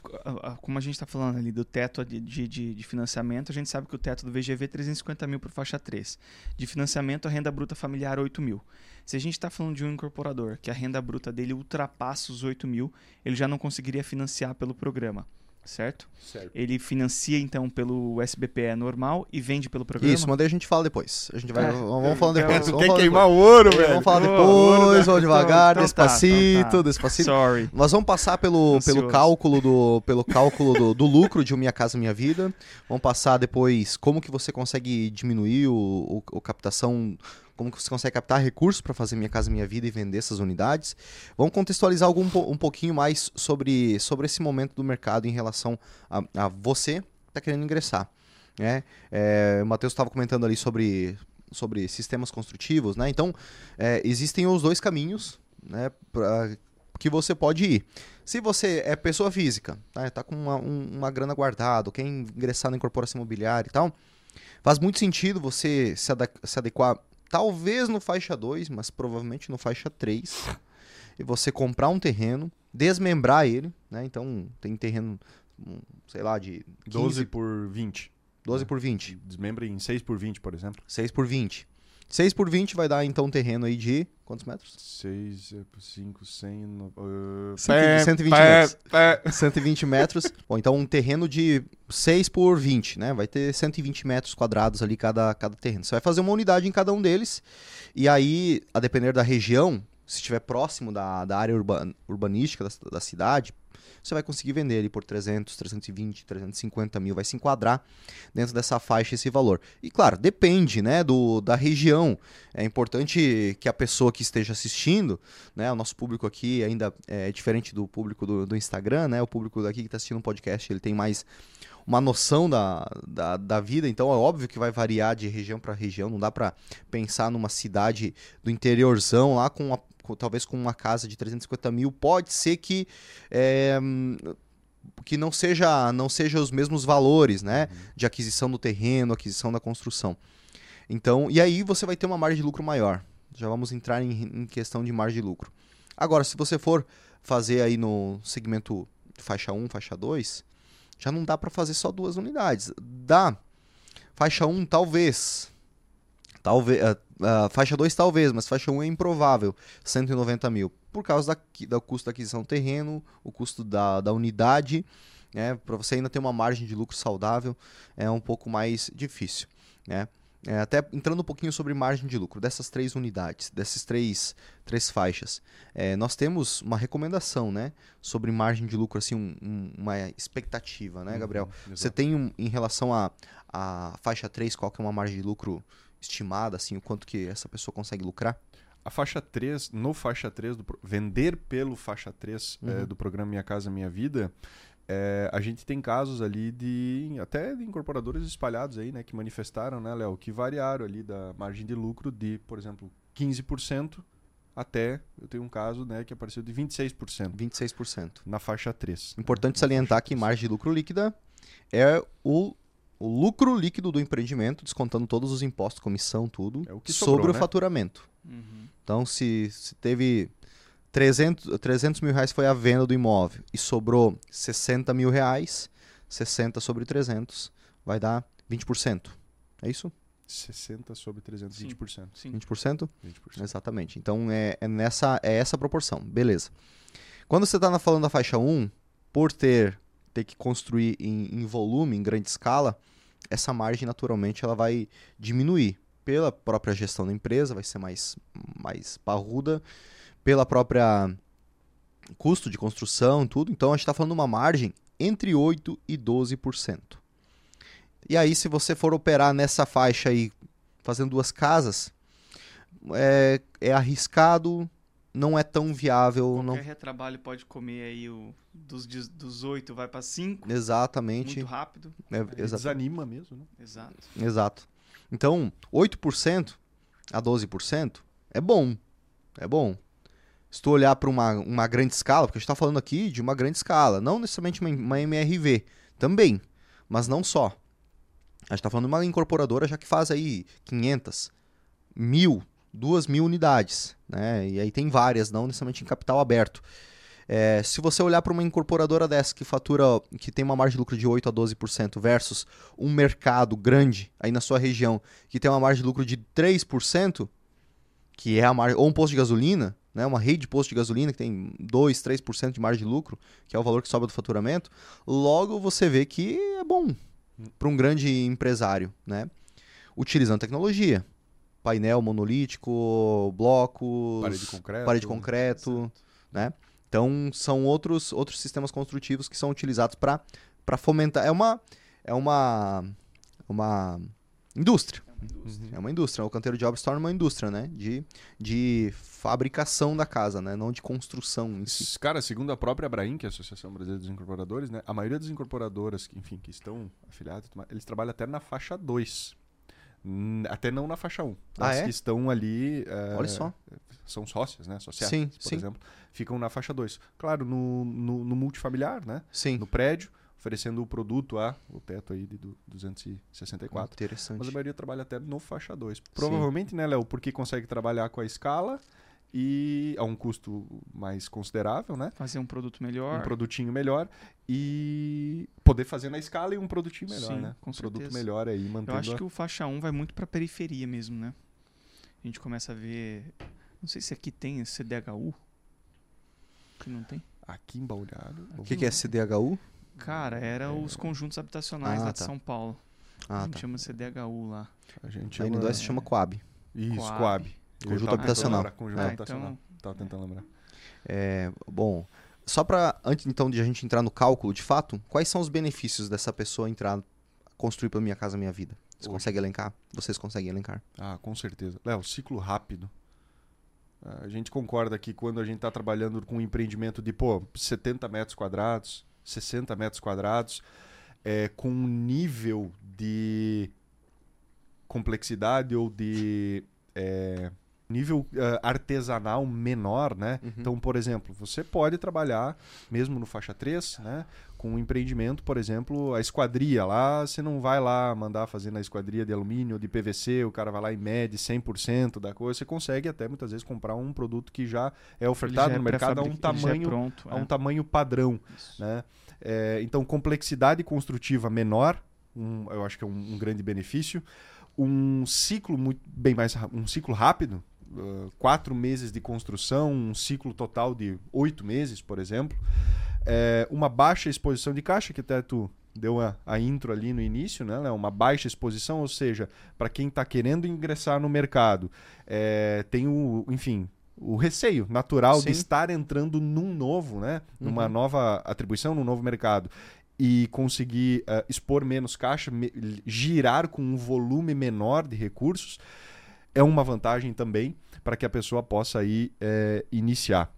como a gente está falando ali do teto de, de, de- de financiamento, a gente sabe que o teto do VGV é 350 mil para faixa 3. De financiamento, a renda bruta familiar 8 mil. Se a gente está falando de um incorporador que a renda bruta dele ultrapassa os 8 mil, ele já não conseguiria financiar pelo programa. Certo? Certo. Ele financia então pelo SBPE normal e vende pelo programa. Isso, mas daí a gente fala depois. A gente vai. É. Vamos falando depois. Vamos Quer falar queimar depois. o ouro, velho? Vamos falar Pô, depois, ouro, vamos então- devagar, então tá, despacito, então tá. despacito. Sorry. Nós vamos passar pelo, pelo cálculo, do, pelo cálculo do, do lucro de um Minha Casa Minha Vida. Vamos passar depois como que você consegue diminuir o, o, o captação, como que você consegue captar recursos para fazer Minha Casa Minha Vida e vender essas unidades. Vamos contextualizar algum, um pouquinho mais sobre, sobre esse momento do mercado em relação a, a você que está querendo ingressar. Né? É, o Matheus estava comentando ali sobre, sobre sistemas construtivos, né? Então, é, existem os dois caminhos né, pra, que você pode ir. Se você é pessoa física, tá, tá com uma, um- uma grana guardada, quer ingressar na incorporação imobiliária e tal, faz muito sentido você se adequar, talvez no faixa 2, mas provavelmente no faixa 3, e você comprar um terreno, desmembrar ele, né? Então, tem terreno, hum, sei lá, de 15, 12 por 20. 12 por 20. Desmembra em 6 por 20, por exemplo. 6 por 20. 6 por 20 vai dar então um terreno aí de quantos metros? 6 por 5, 100... no- uh, 120 120 pé, metros. pé. 120 metros. Bom, então um terreno de 6 por 20, né? Vai ter 120 metros quadrados ali cada, cada terreno. Você vai fazer uma unidade em cada um deles. E aí, a depender da região, se estiver próximo da, da área urba- urbanística da, da cidade, você vai conseguir vender ele por 300, 320, 350 mil. Vai se enquadrar dentro dessa faixa esse valor. E claro, depende né, do, da região. É importante que a pessoa que esteja assistindo, né, o nosso público aqui ainda é diferente do público do, do Instagram, né? O público daqui que está assistindo um podcast, ele tem mais uma noção da, da, da vida, então é óbvio que vai variar de região para região, não dá para pensar numa cidade do interiorzão lá com, com- talvez com uma casa de 350 mil, pode ser que é, que não seja não seja os mesmos valores, né, de aquisição do terreno, aquisição da construção. Então, e aí você vai ter uma margem de lucro maior. Já vamos entrar em, em questão de margem de lucro. Agora, se você for fazer aí no segmento faixa 1, faixa 2, já não dá para fazer só duas unidades. Dá. Faixa 1, talvez. Talvez. ah, ah, faixa 2, talvez, mas faixa 1 é improvável. 190 mil. Por causa da, do custo da aquisição do terreno, o custo da, da unidade. Né, para você ainda ter uma margem de lucro saudável, é um pouco mais difícil. Né? É, até entrando um pouquinho sobre margem de lucro dessas três unidades, dessas três, três faixas, é, nós temos uma recomendação, né, sobre margem de lucro, assim, um- um- uma expectativa, né, Gabriel? Uhum, Você tem um, em relação à a, faixa 3, qual que é uma margem de lucro estimada, assim, o quanto que essa pessoa consegue lucrar? A faixa 3, no faixa 3, do, vender pelo faixa 3 eh, Uhum. do programa Minha Casa Minha Vida, eh, a gente tem casos ali de até de incorporadores espalhados aí, né, que manifestaram, né, Léo, que variaram ali da margem de lucro de, por exemplo, 15% até, eu tenho um caso, né, que apareceu de 26% 26%. na faixa 3. Importante salientar que margem de lucro líquida é o, o lucro líquido do empreendimento, descontando todos os impostos, comissão, tudo, É o que sobre sobrou, o né? faturamento. Uhum. Então, se, se teve 300, 300 mil reais foi a venda do imóvel e sobrou 60 mil reais, 60 sobre 300 vai dar 20%. É isso? 60 sobre 320%. Sim. 20%? 20%. Exatamente. Então é, é nessa, é essa proporção. Beleza. Quando você está falando da faixa 1, por ter, ter que construir em, em volume, em grande escala, essa margem naturalmente ela vai diminuir. Pela própria gestão da empresa, vai ser mais, mais parruda, pela própria custo de construção, tudo. Então a gente está falando uma margem entre 8% e 12%. E aí, se você for operar nessa faixa aí, fazendo duas casas, é, é arriscado, não é tão viável. Qualquer Não... retrabalho pode comer aí o dos, de- dos 8 vai para 5, Exatamente. muito rápido. É, exa- desanima mesmo, né? Exato. Exato. Então, 8% a 12% é bom. É bom. Se tu olhar para uma, uma grande escala, porque a gente está falando aqui de uma grande escala, não necessariamente uma, uma MRV, também, mas não só. A gente está falando de uma incorporadora já que faz aí 500, mil, duas mil unidades, né? E aí tem várias, não necessariamente em capital aberto. É, se você olhar para uma incorporadora dessa que fatura, que tem uma margem de lucro de 8 a 12% versus um mercado grande aí na sua região que tem uma margem de lucro de 3%, que é a margem, ou um posto de gasolina, né, uma rede de posto de gasolina que tem 2, 3% de margem de lucro, que é o valor que sobra do faturamento, logo você vê que é bom para um grande empresário, né? Utilizando tecnologia. Painel monolítico, blocos, Parede de concreto. parede de concreto, né? Então são outros outros sistemas construtivos que são utilizados para para fomentar. É uma é uma uma indústria. É uma indústria. O canteiro de obras torna uma indústria, né? De, de fabricação da casa, né? Não de construção em si. Cara, segundo a própria Abraim, que é a Associação Brasileira dos Incorporadores, né? A maioria das incorporadoras, que, enfim, que estão afiliadas, eles trabalham até na faixa 2. Até não na faixa 1. Um. Ah, As é? que estão ali. é, Olha só. São sócias, né? Sociais, Sim, por sim. exemplo. Ficam na faixa 2. Claro, no, no, no multifamiliar, né? Sim. No prédio, oferecendo o produto a o teto aí de du- 264. Interessante. Mas a maioria trabalha até no faixa 2. Provavelmente, né, Léo, porque consegue trabalhar com a escala e a um custo mais considerável, né? Fazer um produto melhor. Um produtinho melhor e poder fazer na escala e um produtinho melhor, Sim, né? com um produto melhor aí, Eu mantendo acho a- que o faixa 1 vai muito pra periferia mesmo, né? A gente começa a ver. Não sei se aqui tem CDHU. Que não tem. aqui em Balneário. O que, que é CDHU? Cara, era os conjuntos habitacionais Ah, lá de tá. São Paulo. a Ah, gente tá. chama CDHU lá. A gente Aí no chama- 2 se chama Coab. Isso, Coab. Coab. Conjunto tava habitacional. lembrar, Conjunto Ah, habitacional. então- Tava tentando lembrar. É, bom, só para antes então de a gente entrar no cálculo, de fato, quais são os benefícios dessa pessoa entrar construir para minha casa, minha vida? Você Hoje. consegue elencar? Vocês conseguem elencar? Ah, com certeza. Léo, ciclo rápido. A gente concorda que quando a gente está trabalhando com um empreendimento de, pô, 70 metros quadrados, 60 metros quadrados, é, com um nível de complexidade ou de é, nível ah, artesanal menor, né? Uhum. Então, por exemplo, você pode trabalhar, mesmo no faixa 3, né? Com um empreendimento, por exemplo, a esquadria lá, você não vai lá mandar fazer na esquadria de alumínio ou de PVC, o cara vai lá e mede 100% da coisa, você consegue até muitas vezes comprar um produto que já é ofertado já no é mercado a um é tamanho, pronto. a um é. tamanho padrão, Isso. né? É, então, complexidade construtiva menor, um- eu acho que é um, um grande benefício. Um ciclo muito bem mais um ciclo rápido, uh, quatro meses de construção, um ciclo total de oito meses, por exemplo. É, uma baixa exposição de caixa, que até tu deu a, a intro ali no início, né? Uma baixa exposição, ou seja, para quem está querendo ingressar no mercado, é, tem o, enfim, o receio natural Sim. de estar entrando num novo, né? Numa Uhum. nova atribuição, num novo mercado e conseguir eh, expor menos caixa, me- girar com um volume menor de recursos, é uma vantagem também para que a pessoa possa aí eh, iniciar.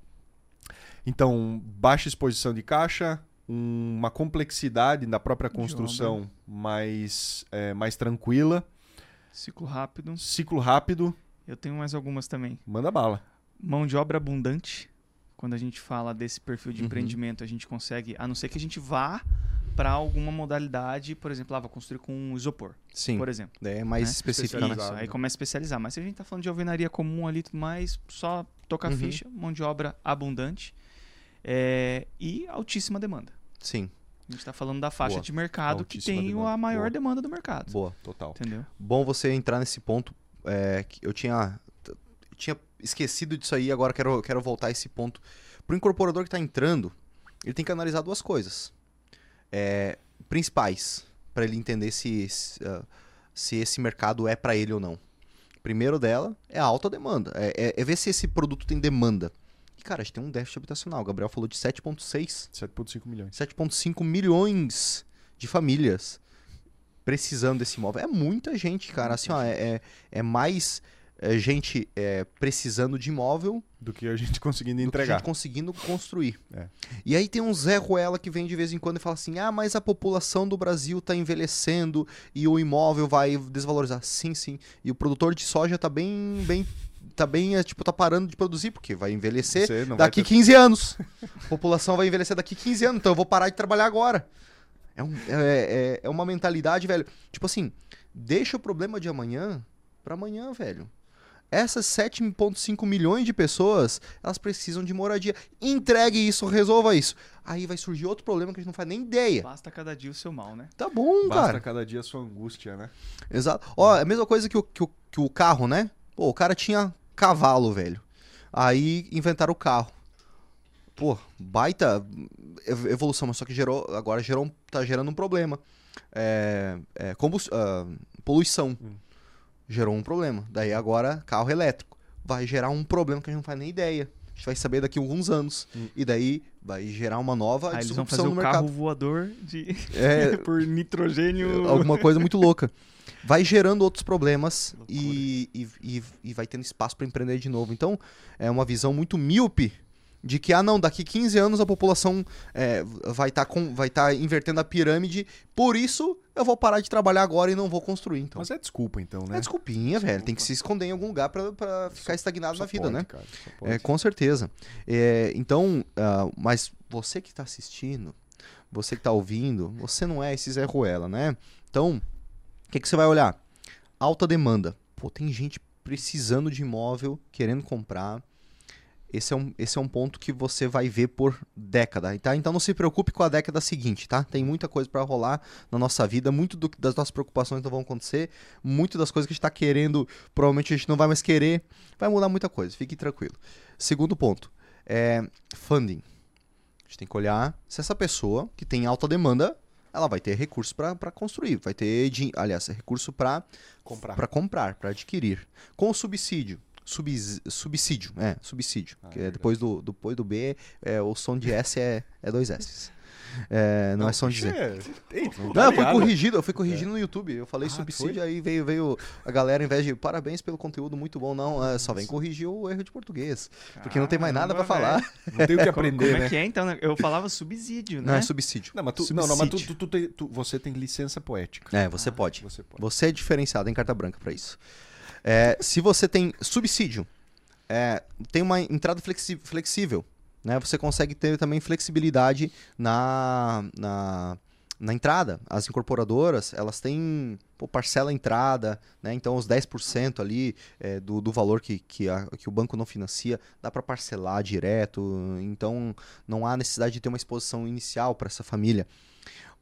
Então, baixa exposição de caixa, um- uma complexidade da própria construção mais, eh, mais tranquila, Ciclo rápido. ciclo rápido, Eu tenho mais algumas também. manda bala. Mão de obra abundante. Quando a gente fala desse perfil de Uhum. empreendimento, a gente consegue, a não ser que a gente vá para alguma modalidade, por exemplo, ah, vou construir com isopor, Sim. por exemplo. É mais né? específico, né? Aí começa a especializar. Mas se a gente tá falando de alvenaria comum ali tudo mais, só tocar Uhum. ficha, mão de obra abundante é, e altíssima demanda. Sim, A gente tá falando da faixa Boa. de mercado que tem demanda. a maior Boa. demanda do mercado. boa. Total. Entendeu? Bom você entrar nesse ponto. é, que eu tinha, eu tinha esquecido disso aí, agora quero, quero voltar a esse ponto. Pro incorporador que está entrando, ele tem que analisar duas coisas é, principais para ele entender se, se, ah, se esse mercado é para ele ou não. Primeiro dela é a alta demanda, é, é- é ver se esse produto tem demanda. E cara, a gente tem um déficit habitacional. O Gabriel falou de 7,6 7,5 milhões. 7,5 milhões de famílias precisando desse imóvel. É muita gente, cara. Assim, ó, é, é, é mais é, gente é, precisando de imóvel Do que a gente conseguindo do que entregar. gente conseguindo construir. É. E aí tem um Zé Ruela que vem de vez em quando e fala assim: ah, mas a população do Brasil tá envelhecendo e o imóvel vai desvalorizar. Sim, sim. E o produtor de soja tá bem. bem tá bem, é, tipo, tá parando de produzir, porque vai envelhecer não vai daqui ter- 15 anos. A população vai envelhecer daqui 15 anos, então eu vou parar de trabalhar agora. É, um- é, é- é uma mentalidade, velho. Tipo assim, deixa o problema de amanhã pra amanhã, velho. Essas 7,5 milhões de pessoas, elas precisam de moradia. Entregue isso, resolva isso. Aí vai surgir outro problema que a gente não faz nem ideia. Basta cada dia o seu mal, né? Tá bom, Basta cara. cada dia a sua angústia, né? Exato. Ó, é a mesma coisa que o, que o, que o carro, né? Pô, o cara tinha cavalo, velho. Aí inventaram o carro. Pô, baita ev- evolução, mas só que gerou, agora gerou, tá gerando um problema. É, é, combus- ah, poluição. Gerou um problema. Daí agora, carro elétrico. Vai gerar um problema que a gente não faz nem ideia. A gente vai saber daqui a alguns anos. E daí vai gerar uma nova Aí eles vão disrupção fazer no o mercado. carro voador de... É, por nitrogênio. alguma coisa muito louca. Vai gerando outros problemas e, e, e, e vai tendo espaço para empreender de novo. Então, é uma visão muito míope de que, ah, não, daqui 15 anos a população é, vai estar vai tá invertendo a pirâmide, por isso eu vou parar de trabalhar agora e não vou construir. Então, Mas é desculpa, então, né? é desculpinha, velho. Tem que se esconder em algum lugar para ficar estagnado Só na vida, pode, né? cara. É, com certeza. É, então, ah, mas você que está assistindo, você que está ouvindo, você não é esse Zé Ruela, né? Então, o que, que você vai olhar? Alta demanda. Pô, tem gente precisando de imóvel, querendo comprar. Esse é, um, esse é um ponto que você vai ver por década, tá? Então não se preocupe com a década seguinte, tá? Tem muita coisa para rolar na nossa vida, muito do- das nossas preocupações não vão acontecer, muito das coisas que a gente tá querendo, provavelmente a gente não vai mais querer, vai mudar muita coisa, fique tranquilo. Segundo ponto, é funding. A gente tem que olhar se essa pessoa que tem alta demanda, ela vai ter recurso para construir, vai ter, aliás, recurso para Comprar. para comprar, para adquirir. Com o subsídio, subs- subsídio, é, subsídio, Ah, que é é depois do, depois do B, é, o som de S é, é dois S. É, não, é som de Z. É... Não Não, tá eu fui ligado? corrigido, eu fui corrigido no YouTube. Eu falei Ah, subsídio, foi? aí veio, veio a galera, ao invés de parabéns pelo conteúdo muito bom, não, é, só vem corrigir o erro de português. Porque não tem mais nada pra Caramba, falar. Não tem o que Como, aprender, como né? é que é então? né? Eu falava subsídio, né? Não, é subsídio. Não, mas tu, não, não, mas tu, Subsídio. tu- tu você tem licença poética. É, você pode. Você pode. Você é diferenciado em carta branca pra isso. É, se você tem subsídio, é, tem uma entrada flexível, né? Você consegue ter também flexibilidade na, na, na entrada. As incorporadoras, elas têm pô, parcela entrada, né? Então os 10% ali é, do, do valor que, que, a- que o banco não financia, dá para parcelar direto. Então não há necessidade de ter uma exposição inicial para essa família.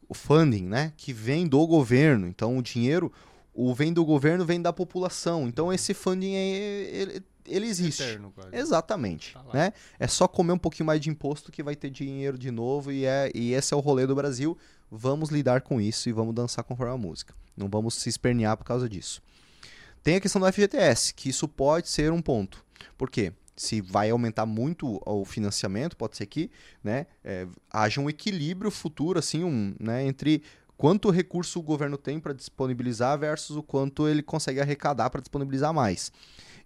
O funding, né? Que vem do governo. Então o dinheiro o vem do governo, vem da população. Então esse funding é, ele, ele existe. Eterno. Exatamente. Tá né? É só comer um pouquinho mais de imposto que vai ter dinheiro de novo e, é, e esse é o rolê do Brasil. Vamos lidar com isso e vamos dançar conforme a música. Não vamos se espernear por causa disso. Tem a questão do FGTS, que isso pode ser um ponto. Por quê? Se vai aumentar muito o financiamento, pode ser que né, é, haja um equilíbrio futuro assim, um, né, entre quanto recurso o governo tem para disponibilizar versus o quanto ele consegue arrecadar para disponibilizar mais.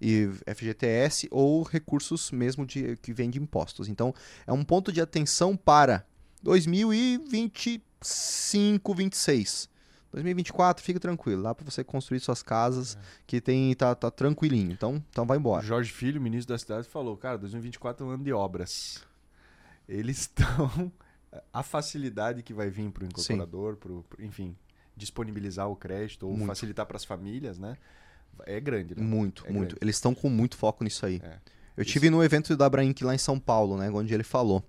E FGTS ou recursos mesmo de, que vêm de impostos. Então, é um ponto de atenção para 2025, 26. 2024, fica tranquilo, dá para você construir suas casas que tem tá, tá tranquilinho. Então, então vai embora. Jorge Filho, ministro da cidade, falou: cara, 2024 é um ano de obras. Eles estão. A facilidade que vai vir para o incorporador, pro, pro- enfim, disponibilizar o crédito ou Muito. facilitar para as famílias, né? É grande, né? Muito, É muito. grande. Eles estão com muito foco nisso aí. É. Eu Isso. tive no evento da Abrainc lá em São Paulo, né, onde ele falou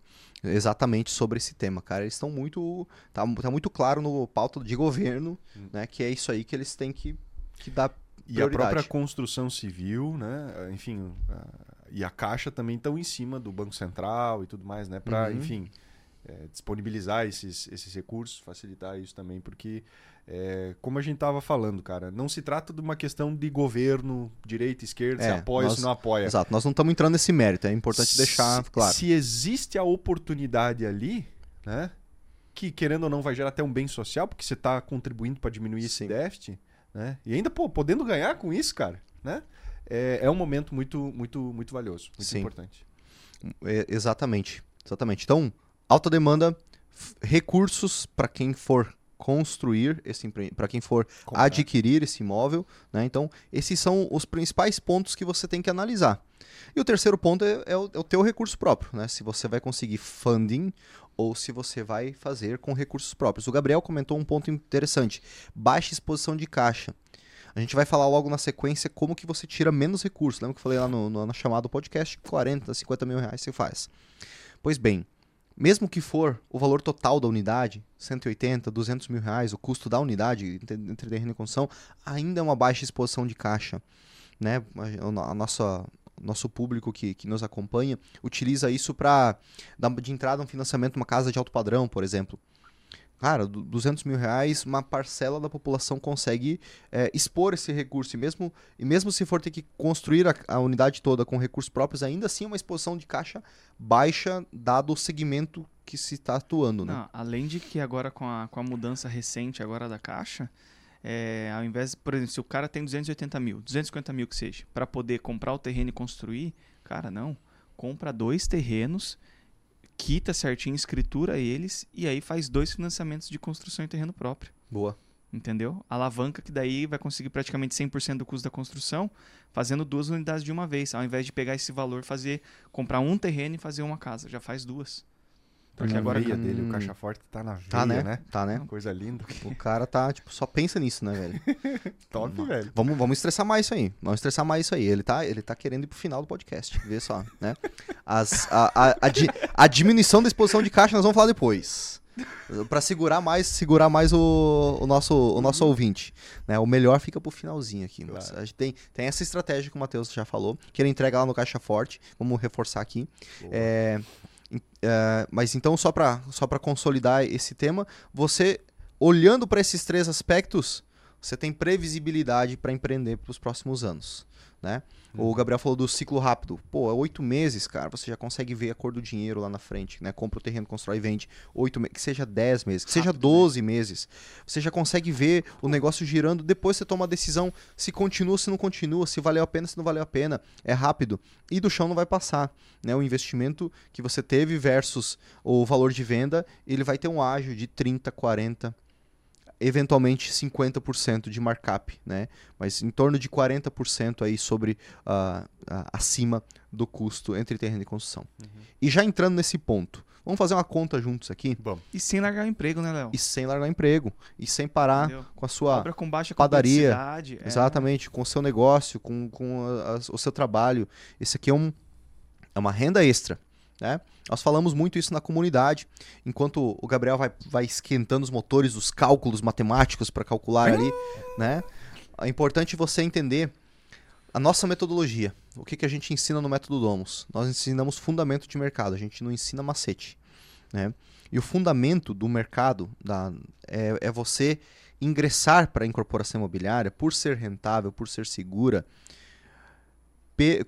exatamente sobre esse tema, cara. Eles estão muito tá, tá muito claro no pauta de governo, Hum. né, que é isso aí que eles têm que que dar E a prioridade. própria construção civil, né? Enfim, a- e a Caixa também estão em cima do Banco Central e tudo mais, né? Para, Uhum. enfim, é, disponibilizar esses, esses recursos, facilitar isso também, porque, é, como a gente estava falando, cara, não se trata de uma questão de governo, direita, esquerda, se É, apoia, nós- se não apoia. Exato, nós não estamos entrando nesse mérito, é importante deixar Se- claro. Se existe a oportunidade ali, né? Que querendo ou não vai gerar até um bem social, porque você está contribuindo para diminuir esse Sim. déficit, né? E ainda pô, podendo ganhar com isso, cara, né? É, é um momento muito, muito, muito valioso, muito Sim. importante. É, exatamente. Exatamente. Então, alta demanda, recursos para quem for construir esse para quem for Comprar. adquirir esse imóvel, né? Então, esses são os principais pontos que você tem que analisar. E o terceiro ponto é, é o, é o teu recurso próprio, né? Se você vai conseguir funding ou se você vai fazer com recursos próprios. O Gabriel comentou um ponto interessante: baixa exposição de caixa. A gente vai falar logo na sequência como que você tira menos recursos. Lembra que eu falei lá no, no, na chamada do podcast? 40, 50 mil reais você faz. Pois bem, mesmo que for o valor total da unidade, 180, 200 mil reais, o custo da unidade entre terreno e construção, ainda é uma baixa exposição de caixa. Né? A nossa, nosso público que, que nos acompanha utiliza isso para dar de entrada um financiamento uma casa de alto padrão, por exemplo. Cara, 200 mil reais, uma parcela da população consegue é, expor esse recurso. E mesmo, e mesmo se for ter que construir a, a, unidade toda com recursos próprios, ainda assim é uma exposição de caixa baixa, dado o segmento que se está atuando. Né? Não, além de que agora com a, com a mudança recente agora da caixa, é, ao invés, por exemplo, se o cara tem 280 mil, 250 mil que seja, para poder comprar o terreno e construir, cara, não. Compra dois terrenos quita certinho, escritura eles e aí faz dois financiamentos de construção em terreno próprio. Boa. Entendeu? Alavanca que daí vai conseguir praticamente 100% do custo da construção, fazendo duas unidades de uma vez, ao invés de pegar esse valor, fazer comprar um terreno e fazer uma casa, já faz duas. Porque tá agora veia hum... dele, o caixa forte tá na tá, veia, tá, né? né? Tá, né? Coisa linda. O cara tá, tipo, só pensa nisso, né, velho? Top, vamos, velho. Vamos, vamos estressar mais isso aí. Vamos estressar mais isso aí. Ele tá, ele tá querendo ir pro final do podcast, vê só, né? As, a, a, a, di, a diminuição da exposição de caixa nós vamos falar depois. Para segurar mais, segurar mais o, o nosso, o nosso ouvinte. Né? O melhor fica pro finalzinho aqui. Claro. A gente tem, tem essa estratégia que o Matheus já falou, que ele entrega lá no Caixa Forte. Vamos reforçar aqui. É, é, mas então, só para só consolidar esse tema, você, olhando para esses três aspectos, você tem previsibilidade para empreender para os próximos anos. Né? O uhum. Gabriel falou do ciclo rápido. Pô, é oito meses, cara, você já consegue ver a cor do dinheiro lá na frente, né? Compra o terreno, constrói e vende. Oito meses, que seja dez meses, que seja né? doze meses. Você já consegue ver o negócio girando. Depois você toma a decisão se continua, se não continua, se valeu a pena, se não valeu a pena. É rápido. E do chão não vai passar. Né? O investimento que você teve versus o valor de venda, ele vai ter um ágio de 30, 40, eventualmente 50% de markup, né? Mas em torno de 40% aí sobre uh, uh, acima do custo entre terreno e construção. Uhum. E já entrando nesse ponto, vamos fazer uma conta juntos aqui? Vamos. E sem largar o emprego, né, Léo? E sem largar o emprego. E sem parar Entendeu? com a sua Obra com baixa padaria. É. Exatamente, com o seu negócio, com, com a, a, o seu trabalho. Esse aqui é, um, é uma renda extra. Né? Nós falamos muito isso na comunidade, enquanto o Gabriel vai, vai esquentando os motores, os cálculos matemáticos para calcular ali. Né? É importante você entender a nossa metodologia. O que, que a gente ensina no método Domus? Nós ensinamos fundamento de mercado, a gente não ensina macete. Né? E o fundamento do mercado da, é, é você ingressar para a incorporação imobiliária por ser rentável, por ser segura,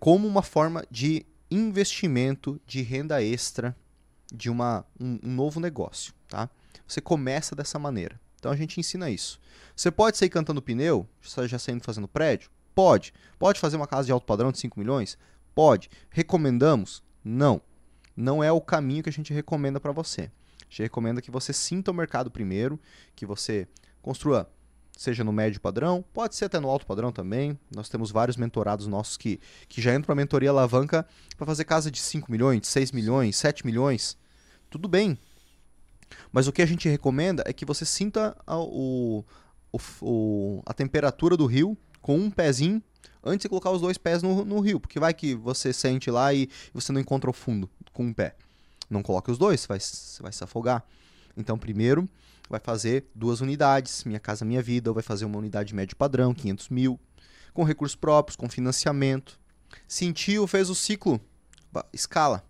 como uma forma de investimento de renda extra de uma, um, um novo negócio, tá? Você começa dessa maneira. Então a gente ensina isso. Você pode sair cantando pneu, já saindo fazendo prédio? Pode. Pode fazer uma casa de alto padrão de 5 milhões? Pode. Recomendamos? Não. Não é o caminho que a gente recomenda para você. A gente recomenda que você sinta o mercado primeiro, que você construa seja no médio padrão, pode ser até no alto padrão também. Nós temos vários mentorados nossos que, que já entram para a mentoria alavanca para fazer casa de 5 milhões, 6 milhões, 7 milhões. Tudo bem. Mas o que a gente recomenda é que você sinta a, o, o, a temperatura do rio com um pezinho antes de colocar os dois pés no, no rio. Porque vai que você sente lá e você não encontra o fundo com um pé. Não coloque os dois, você vai, você vai se afogar. Então, primeiro, vai fazer duas unidades, Minha Casa Minha Vida, ou vai fazer uma unidade médio padrão, 500 mil, com recursos próprios, com financiamento. Sentiu, fez o ciclo, escala.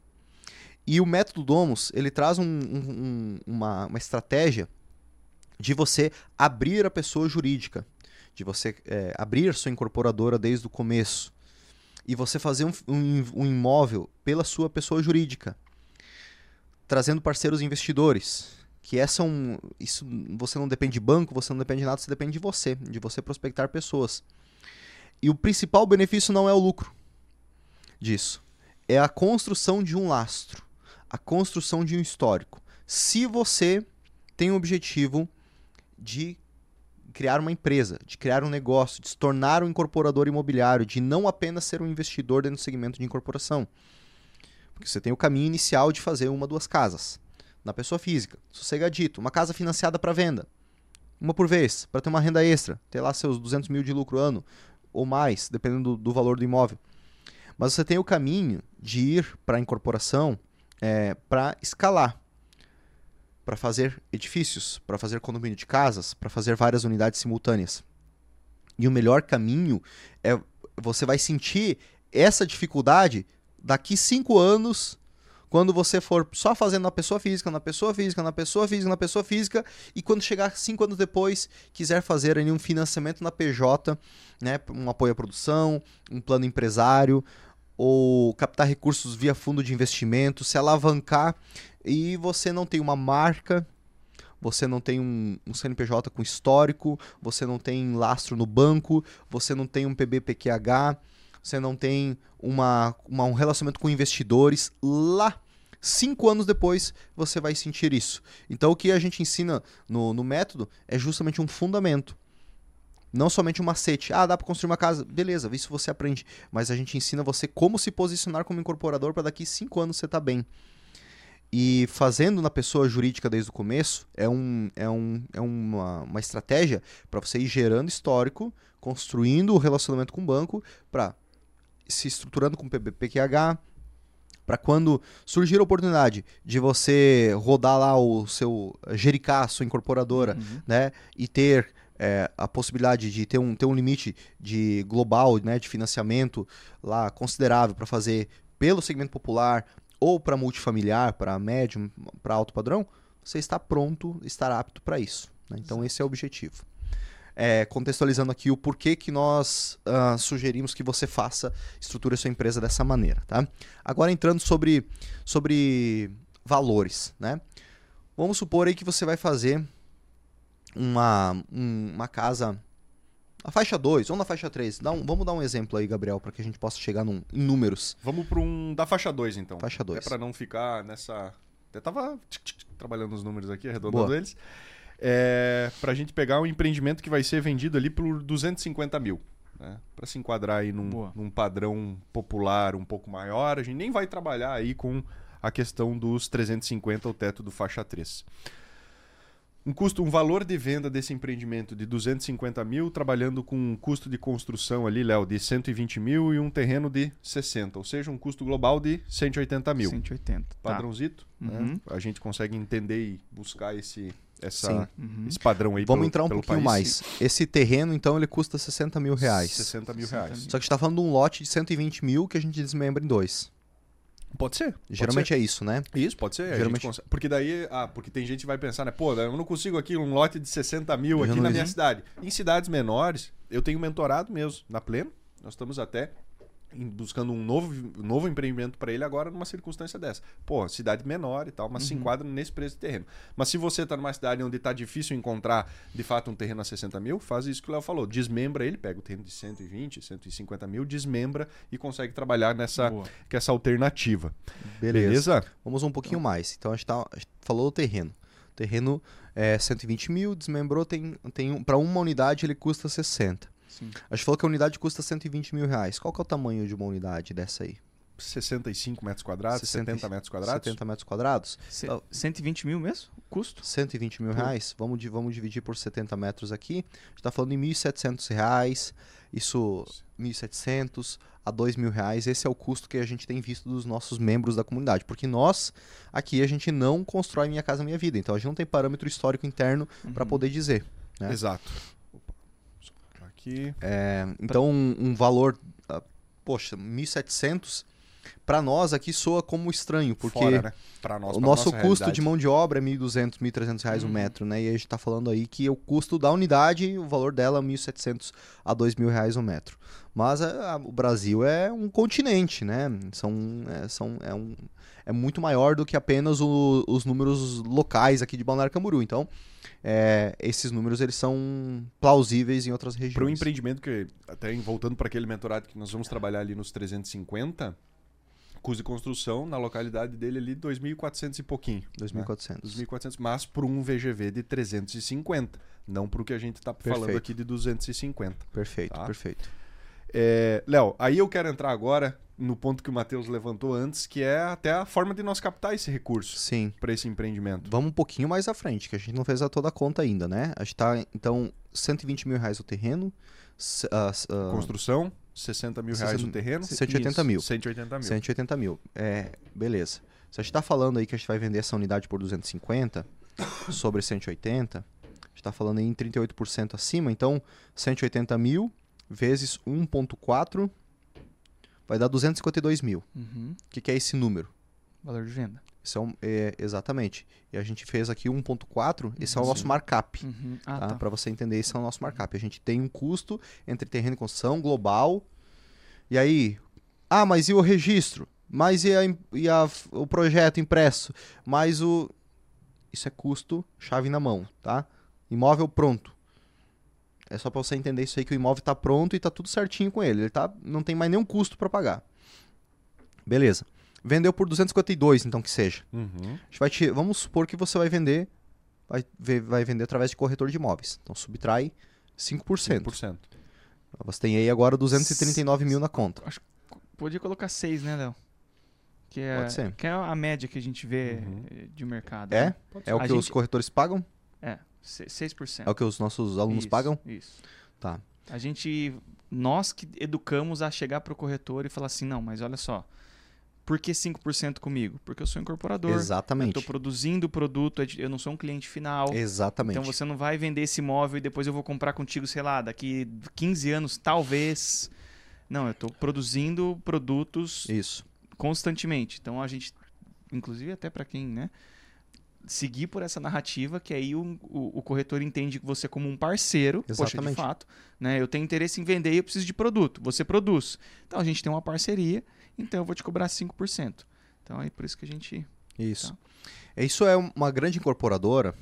E o método Domus, ele traz um, um, uma, uma estratégia de você abrir a pessoa jurídica, de você é, abrir sua incorporadora desde o começo e você fazer um, um, um, imóvel pela sua pessoa jurídica, trazendo parceiros investidores que essa é um, isso você não depende de banco, você não depende de nada, você depende de você, de você prospectar pessoas. E o principal benefício não é o lucro disso, é a construção de um lastro, a construção de um histórico. Se você tem o objetivo de criar uma empresa, de criar um negócio, de se tornar um incorporador imobiliário, de não apenas ser um investidor dentro do segmento de incorporação. Porque você tem o caminho inicial de fazer uma, duas casas na pessoa física, sossegadito, uma casa financiada para venda, uma por vez, para ter uma renda extra, ter lá seus 200 mil de lucro ano ou mais, dependendo do, do valor do imóvel. Mas você tem o caminho de ir para a incorporação é, para escalar, para fazer edifícios, para fazer condomínio de casas, para fazer várias unidades simultâneas. E o melhor caminho é você vai sentir essa dificuldade, daqui cinco anos, quando você for só fazendo na pessoa física, na pessoa física, na pessoa física, na pessoa física, e quando chegar cinco anos depois, quiser fazer ali um financiamento na PJ, né, um apoio à produção, um plano empresário, ou captar recursos via fundo de investimento, se alavancar, e você não tem uma marca, você não tem um, um, CNPJ com histórico, você não tem lastro no banco, você não tem um PBPQH, você não tem uma, uma, um relacionamento com investidores. Lá, cinco anos depois, você vai sentir isso. Então, o que a gente ensina no, no método é justamente um fundamento. Não somente um macete. Ah, dá para construir uma casa. Beleza, isso você aprende. Mas a gente ensina você como se posicionar como incorporador para daqui cinco anos você tá bem. E fazendo na pessoa jurídica desde o começo é, um, é, um, é uma, uma estratégia para você ir gerando histórico, construindo o relacionamento com o banco, para se estruturando com PBPQH, para quando surgir a oportunidade de você rodar lá o seu Jericá, sua incorporadora, uhum. né, e ter é, a possibilidade de ter um, ter um limite de global, né, de financiamento lá considerável para fazer pelo segmento popular, ou para multifamiliar, para médio, para alto padrão, você está pronto, estará apto para isso. Né? Então, esse é o objetivo. É, contextualizando aqui o porquê que nós uh, sugerimos que você faça, estruture a sua empresa dessa maneira. Tá? Agora, entrando sobre, sobre valores. Né? Vamos supor aí que você vai fazer uma, um, uma casa na faixa 2 ou na faixa 3. Um, vamos dar um exemplo aí, Gabriel, para que a gente possa chegar num, em números. Vamos para um da faixa 2, então. Faixa 2. É para não ficar nessa. Eu tava trabalhando os números aqui, arredondando Boa. eles. É, para a gente pegar um empreendimento que vai ser vendido ali por 250 mil. Né? Para se enquadrar aí num, num padrão popular um pouco maior, a gente nem vai trabalhar aí com a questão dos 350, o teto do faixa 3 um custo, um valor de venda desse empreendimento de 250 mil, trabalhando com um custo de construção ali, Léo, de 120 mil e um terreno de 60, ou seja, um custo global de 180 mil. 180. Tá. Padrãozito, tá. né? Uhum. A gente consegue entender e buscar esse, essa, uhum. esse padrão aí Vamos pelo, entrar um pouquinho país. mais. Esse terreno, então, ele custa 60 mil reais. 60 mil reais. Só que a gente está falando de um lote de 120 mil que a gente desmembra em dois. Pode ser. Geralmente ser. é isso, né? Isso, pode ser. Geralmente... Consegue... Porque daí, ah, porque tem gente que vai pensar, né? Pô, eu não consigo aqui um lote de 60 mil aqui na minha cidade. Em cidades menores, eu tenho mentorado mesmo, na Pleno. Nós estamos até buscando um novo, novo empreendimento para ele agora numa circunstância dessa. Pô, cidade menor e tal, mas uhum. se enquadra nesse preço de terreno. Mas se você está numa cidade onde está difícil encontrar de fato um terreno a 60 mil, faz isso que o Léo falou. Desmembra ele, pega o terreno de 120, 150 mil, desmembra e consegue trabalhar nessa que essa alternativa. Beleza. Beleza? Vamos um pouquinho mais. Então a gente, tá, a gente falou do terreno. O terreno é 120 mil, desmembrou, tem, tem para uma unidade ele custa 60. Sim. A gente falou que a unidade custa 120 mil reais. Qual que é o tamanho de uma unidade dessa aí? 65 metros quadrados, 60, 70 metros quadrados? 70 metros quadrados. C 120 mil mesmo? Custo? 120 mil reais. Vamos, vamos dividir por 70 metros aqui. A gente está falando de 1.700 reais. Isso, 1.700 a 2 mil reais. Esse é o custo que a gente tem visto dos nossos membros da comunidade. Porque nós, aqui, a gente não constrói Minha Casa Minha Vida. Então, a gente não tem parâmetro histórico interno uhum. para poder dizer. Né? Exato aqui. É, então, um, um valor, uh, poxa, 1.700 para nós aqui soa como estranho, porque Fora, né? nós, o nosso custo realidade. de mão de obra é 1.200, 1.300 reais hum. um metro, né? E a gente está falando aí que o custo da unidade, o valor dela é 1.700 a 2.000 reais um metro. Mas a, é, a, o Brasil é um continente, né? São, é, são, é, um, é muito maior do que apenas o, os números locais aqui de Balneário Camboriú. Então, é, esses números eles são plausíveis em outras regiões. Para um empreendimento que, até voltando para aquele mentorado que nós vamos trabalhar ali nos 350, custo de construção na localidade dele ali 2.400 e pouquinho. 2.400. Né? 2.400, mas por um VGV de 350, não para o que a gente está falando aqui de 250. Perfeito, tá? perfeito. É, Léo, aí eu quero entrar agora no ponto que o Matheus levantou antes, que é até a forma de nós captar esse recurso Sim. para esse empreendimento. Vamos um pouquinho mais à frente, que a gente não fez a toda a conta ainda, né? A gente está, então, 120 mil reais o terreno. Uh, uh, Construção, 60 mil 60, reais o terreno. 180 Isso, mil. 180 mil. 180 mil. É, beleza. Se a gente está falando aí que a gente vai vender essa unidade por 250 sobre 180, a gente está falando aí em 38% acima, então 180 mil vezes 1.4 vai dar 252 mil. Uhum. O que, que é esse número? Valor de venda. Esse é, um- é, exatamente. E a gente fez aqui 1.4, esse é o nosso Sim. markup. Uhum. Ah, tá? tá. Para você entender, esse é o nosso markup. A gente tem um custo entre terreno e construção global. E aí, ah, mas e o registro? Mas e, a e a- o projeto impresso? Mas o. Isso é custo chave na mão, tá? Imóvel pronto. É só para você entender isso aí que o imóvel está pronto e tá tudo certinho com ele. Ele tá, não tem mais nenhum custo para pagar. Beleza. Vendeu por 252, então que seja. Uhum. A gente vai te- vamos supor que você vai vender vai, vai vender através de corretor de imóveis. Então subtrai 5%. 5%. Você tem aí agora 239 mil na conta. Podia colocar 6, né, Léo? Que é, Pode ser. Que é a média que a gente vê Uhum. de mercado. É? né? É o A que os gente- corretores pagam? É, se- 6%. É o que os nossos alunos Isso, pagam? Isso. Tá. A gente, nós que educamos a chegar pro corretor e falar assim, não, mas olha só, por que 5% comigo? Porque eu sou incorporador, eu Exatamente. estou produzindo o produto, eu não sou um cliente final. Exatamente. Então você não vai vender esse imóvel e depois eu vou comprar contigo, sei lá, daqui 15 anos, talvez. Não, eu estou produzindo produtos Isso. constantemente. Então a gente, inclusive até para quem, né, seguir por essa narrativa, que aí o, o, o corretor entende você como um parceiro, poxa, de Exatamente. fato, né, eu tenho interesse em vender e eu preciso de produto, você produz. Então a gente tem uma parceria, então eu vou te cobrar 5%. Então é por isso que a gente... Isso. Tá. Isso é uma grande incorporadora.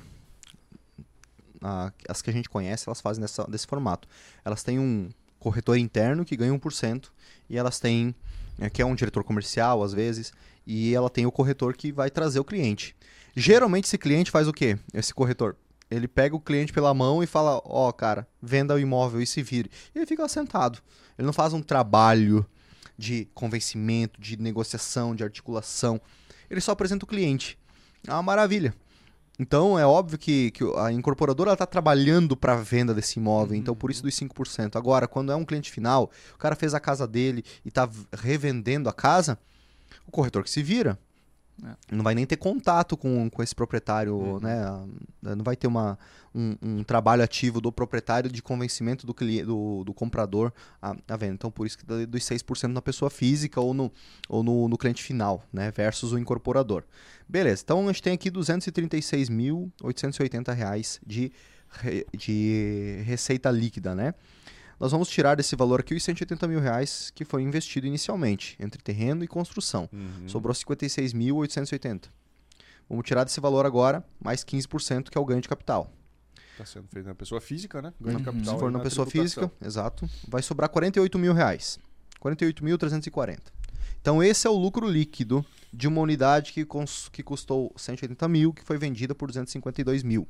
as que a gente conhece, elas fazem dessa, desse formato. Elas têm um corretor interno que ganha 1%, e elas têm, eh, que é um diretor comercial às vezes, e ela tem o corretor que vai trazer o cliente. Geralmente esse cliente faz o quê? Esse corretor. Ele pega o cliente pela mão e fala: Ó, cara, venda o imóvel e se vire. E ele fica lá sentado. Ele não faz um trabalho de convencimento, de negociação, de articulação. Ele só apresenta o cliente. É uma maravilha. Então é óbvio que, que a incorporadora está trabalhando para a venda desse imóvel, então por isso dos 5%. Agora, quando é um cliente final, o cara fez a casa dele e está revendendo a casa, o corretor que se vira. É. Não vai nem ter contato com, com esse proprietário, né? Não vai ter uma, um, um trabalho ativo do proprietário de convencimento do, cliente, do, do comprador à, à venda. Então, por isso que dá dos 6% na pessoa física ou no, ou no, no cliente final, né? Versus o incorporador. Beleza, então a gente tem aqui 236.880 reais de, de receita líquida, né? Nós vamos tirar desse valor aqui os 180 mil reais que foi investido inicialmente, entre terreno e construção. Uhum. Sobrou 56.880. Vamos tirar desse valor agora mais 15%, que é o ganho de capital. Tá sendo feito na pessoa física, né? Ganho de Uhum. capital. Se for na na pessoa tributação. física, exato, vai sobrar 48 mil reais. 48.340. Então esse é o lucro líquido de uma unidade que, que custou 180 mil, que foi vendida por 252 mil.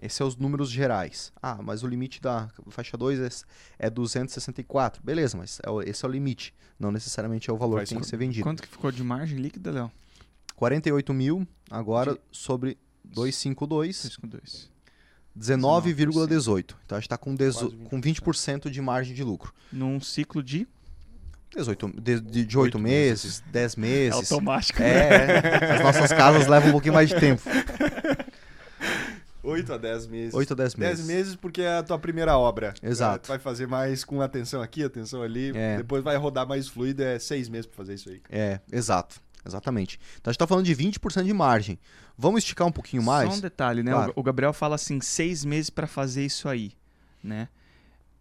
Esses são os números gerais. Ah, mas o limite da faixa 2 é, é 264. Beleza, mas é esse é o limite. Não necessariamente é o valor que tem que ser- vendido. Quanto que ficou de margem líquida, Léo? 48 mil agora sobre 252, 6 com 2. 19,18. Então a gente está com, dezo- Quase 20%. com 20% de margem de lucro. Num ciclo de... 18, de, de, de 8 Oito meses, 10 meses. automático. É, é. as nossas casas levam um pouquinho mais de tempo. 8 a 10 meses. 8 a 10 10 meses. meses porque é a tua primeira obra. Exato. É, tu vai fazer mais com atenção aqui, atenção ali. É. Depois vai rodar mais fluido, é 6 meses pra fazer isso aí. É, exato. Exatamente. Então a gente tá falando de 20% de margem. Vamos esticar um pouquinho mais? Só um detalhe, né? Claro. O Gabriel fala assim, seis meses pra fazer isso aí, né?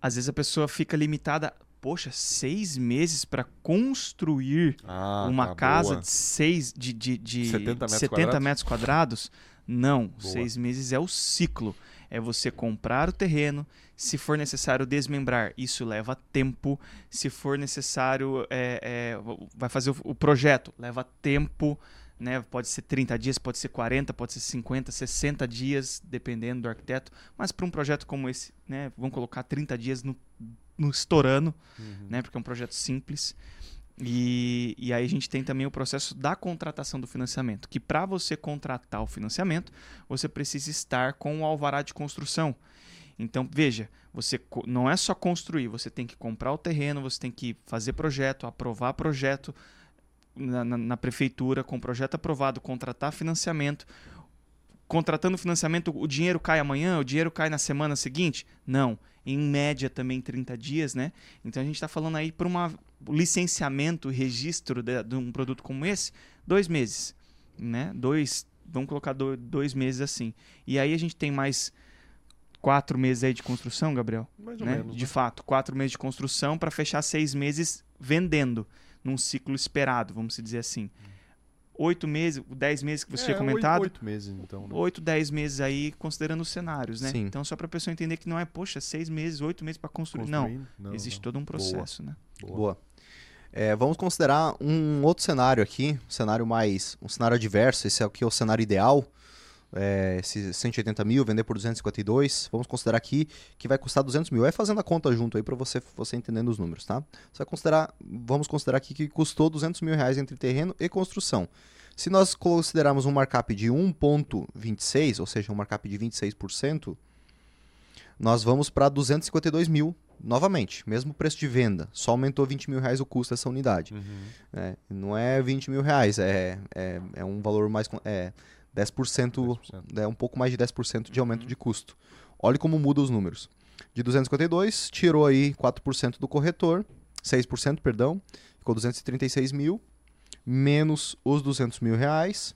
Às vezes a pessoa fica limitada, poxa, seis meses pra construir Ah, uma tá, casa boa. de seis de, de, de 70 metros 70 quadrados? metros quadrados? Não, Boa. seis meses é o ciclo. É você comprar o terreno, se for necessário desmembrar, isso leva tempo. Se for necessário, é, é, vai fazer o, o projeto, leva tempo. Né? Pode ser 30 dias, pode ser 40, pode ser 50, 60 dias, dependendo do arquiteto. Mas para um projeto como esse, né, vamos colocar 30 dias no, no estourando, Uhum. né? Porque é um projeto simples. E, e aí a gente tem também o processo da contratação do financiamento, que para você contratar o financiamento, você precisa estar com o alvará de construção. Então, veja, você não é só construir, você tem que comprar o terreno, você tem que fazer projeto, aprovar projeto na, na- na prefeitura, com projeto aprovado, contratar financiamento. Contratando financiamento, o dinheiro cai amanhã, o dinheiro cai na semana seguinte? Não. Em média também 30 dias, né? Então a gente está falando aí para um licenciamento, registro de, de, um produto como esse, dois meses, né? Dois, vamos colocar do, dois meses assim. E aí a gente tem mais quatro meses aí de construção, Gabriel? Mais ou né? menos. De né? fato, quatro meses de construção para fechar seis meses vendendo num ciclo esperado, vamos dizer assim. Oito meses, dez meses que você É, tinha comentado. Oito, oito meses, então. né? 8, 10 meses aí, considerando os cenários, né? Sim. Então, só para a pessoa entender que não é, poxa, seis meses, oito meses para construir. Não? Não, existe não. todo um processo, né? Boa. É, vamos considerar um outro cenário aqui, um cenário mais, um cenário adverso. Esse aqui é o cenário ideal. É, esse 180 mil, vender por 252. Vamos considerar aqui que vai custar 200 mil. Vai fazendo a conta junto aí para você, você entendendo os números, tá? Você vai considerar, vamos considerar aqui que custou 200 mil reais entre terreno e construção. Se nós considerarmos um markup de 1,26, ou seja, um markup de 26%, nós vamos para 252 mil novamente, mesmo preço de venda, só aumentou 20 mil reais o custo dessa unidade. Uhum. né? Não é 20 mil reais, é, é, é um valor mais. É 10%, 10%. é um pouco mais de 10% de aumento de custo. Olhe como muda os números. De 252, tirou aí 4% do corretor, 6%, perdão, ficou 236 mil, menos os 200 mil reais.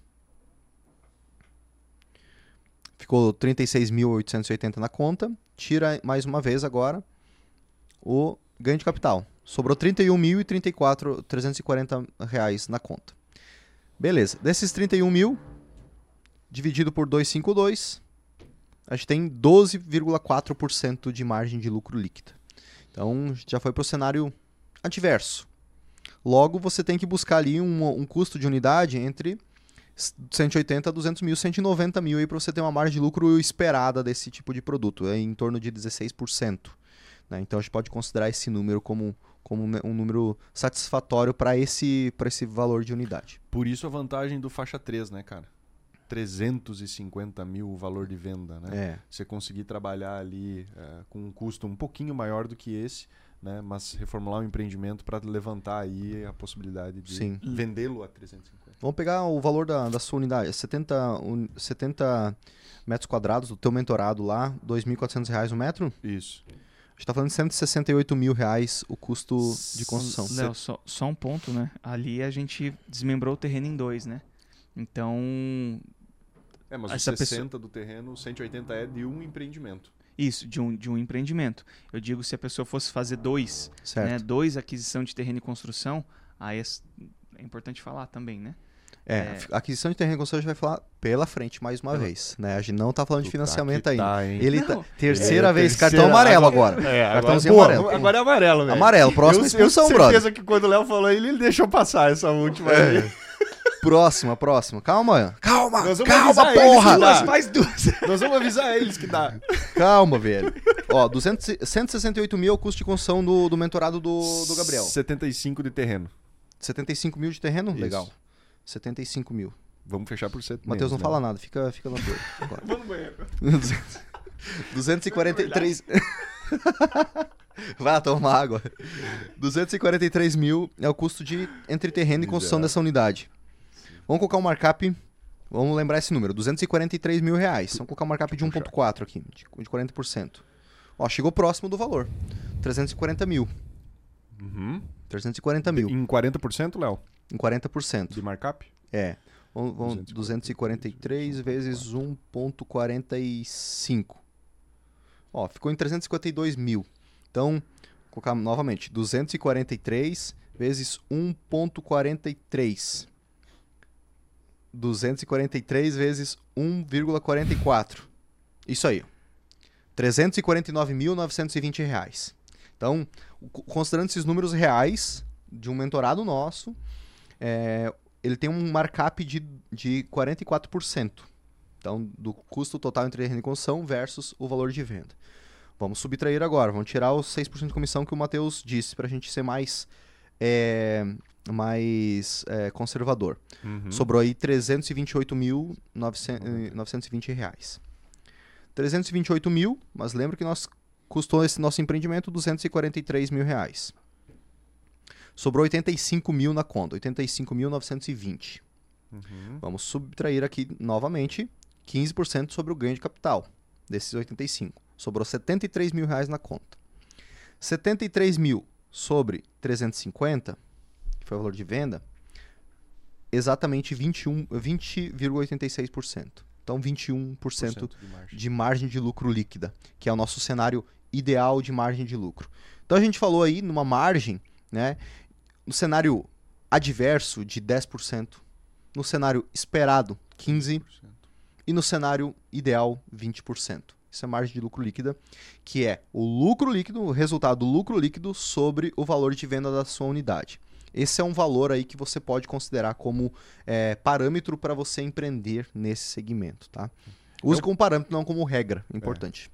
Ficou 36.880 na conta. Tira mais uma vez agora o ganho de capital. Sobrou 31.034 340 reais na conta. Beleza. Desses 31 mil, dividido por 252, a gente tem 12,4% de margem de lucro líquida. Então, já foi para o cenário adverso. Logo, você tem que buscar ali um, um custo de unidade entre 180 a 200 mil, 190 mil para você ter uma margem de lucro esperada desse tipo de produto, é em torno de 16%. né? Então a gente pode considerar esse número como, como um número satisfatório para esse, esse valor de unidade. Por isso a vantagem do faixa 3, né, cara? 350 mil o valor de venda, né? É, Você conseguir trabalhar ali é, com um custo um pouquinho maior do que esse, né? Mas reformular um empreendimento para levantar aí a possibilidade de vendê-lo a 350. Vamos pegar o valor da, da sua unidade, 70, un- 70 metros quadrados do teu mentorado lá, 2.400 reais o metro. Isso. A gente tá falando de 168 mil reais o custo de construção. Léo, só, só um ponto, né? Ali a gente desmembrou o terreno em dois, né? Então, É, mas Essa os 60 do terreno, 180 é de um empreendimento. isso, de um, de um empreendimento. Eu digo, se a pessoa fosse fazer dois, Certo. né? Dois aquisição de terreno e construção, aí é, é importante falar também, né? É, É. a aquisição de terreno e construção a gente vai falar pela frente mais uma Pela- vez. Né? A gente não tá falando de Tu tá financiamento que ainda. tá? Ele Não. tá, terceira É, vez, terceira. cartão amarelo agora. É, Cartãozinho Pô, amarelo. Agora é amarelo, velho. Amarelo, próxima eu, expulsão, eu tenho brother. certeza que quando o Léo falou ele, ele deixou passar essa última É. aí. Próxima, próxima. Calma, calma, Nós vamos calma, avisar eles porra! que dá. mais duas. Nós vamos avisar eles que dá. Calma, velho. Ó, 200, e- 168 mil é o custo de construção do, do mentorado do, do Gabriel. 75 de terreno. 75 mil de terreno? Isso. Legal. 75 mil. Vamos fechar por 7 Matheus não fala nada, fica, fica na. Agora. Vamos no banheiro. 243. Vai lá tomar água. 243 mil é o custo de entre terreno e construção dessa unidade. Vamos colocar um markup. Vamos lembrar esse número: 243 mil reais. Vamos colocar um markup de 1,4 aqui, de de 40%. Ó, chegou próximo do valor: 340 mil. Uhum. 340 mil, Em 40%, Léo? em 40%. De markup? É. Vamos, vamos 243 vezes 1,45. Ó, ficou em 352 mil. Então, vou colocar novamente: 243 vezes 1,43. 243 vezes 1,44. Isso aí. 349.920 reais. Então, co- considerando esses números reais de um mentorado nosso, é, ele tem um markup de, de 44%. Então, do custo total entre terreno e construção versus o valor de venda. Vamos subtrair agora, vamos tirar os 6% de comissão que o Matheus disse para a gente ser mais, é, mais é, conservador. Uhum. Sobrou aí 328.920 reais. 328 mil, mas lembra que nós custou esse nosso empreendimento 243 mil reais. Sobrou 85 mil na conta, 85.920. Uhum. Vamos subtrair aqui novamente 15% sobre o ganho de capital desses 85. Sobrou 73 mil reais na conta. 73 mil sobre 350, que foi o valor de venda, exatamente 21 20,86%. Então 21% de margem. de margem de lucro líquida, que é o nosso cenário ideal de margem de lucro. Então a gente falou aí numa margem, né, no cenário adverso de 10%, no cenário esperado 15 e no cenário ideal 20%. Isso é margem de lucro líquida, que é o lucro líquido, o resultado do lucro líquido sobre o valor de venda da sua unidade. Esse é um valor aí que você pode considerar como é, parâmetro para você empreender nesse segmento, tá? Use Eu- como parâmetro, não como regra. Importante.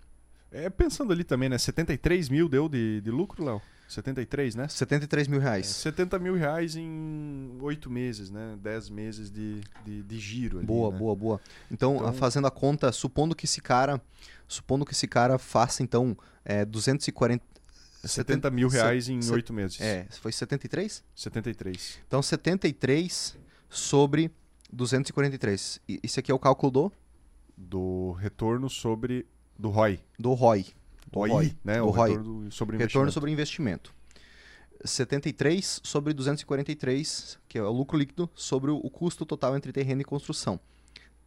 É, pensando ali também, né? 73 mil deu de, de lucro, Léo? 73, né? 73 mil reais. 70 mil reais em 8 meses, né? 10 meses de, de, de giro ali, Boa, né? boa, boa. Então, Então- fazendo a conta, supondo que esse cara, supondo que esse cara faça então é, 240 70 mil reais em 8 meses. É, foi 73? 73. Então 73 sobre 243. E Esse aqui é o cálculo do Do retorno sobre... Do ROI. do ROI. Do ROI, ROI, né? do o ROI. retorno sobre Retorno sobre investimento. 73 sobre 243, que é o lucro líquido sobre o custo total entre terreno e construção.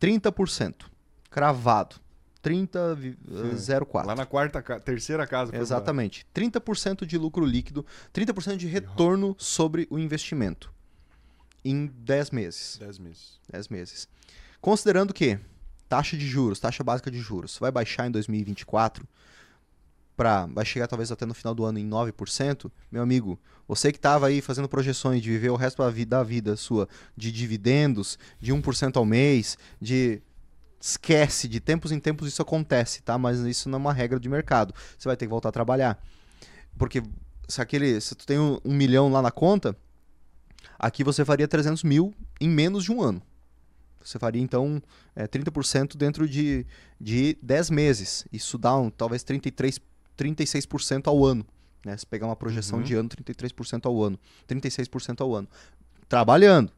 30%. Cravado. 30,04. Lá na quarta, terceira casa. Exatamente. 30% de lucro líquido, 30% de retorno sobre o investimento em 10 meses. lá. 10 meses. 10 meses. Considerando que taxa de juros, taxa básica de juros, vai baixar em 2024 para vai chegar talvez até no final do ano em 9%, meu amigo, você que estava aí fazendo projeções de viver o resto da vida, da vida sua de dividendos, de 1% ao mês, de esquece, de tempos em tempos isso acontece, tá? Mas isso não é uma regra de mercado. Você vai ter que voltar a trabalhar. Porque se aquele, se tu tem um, um milhão lá na conta, aqui você faria 300 mil em menos de um ano. Você faria, então, é, 30% dentro de, de 10 meses. Isso dá um, talvez 33, 36% ao ano. Né? Se pegar uma projeção Uhum. de ano, 33% ao ano. 36% ao ano. Trabalhando.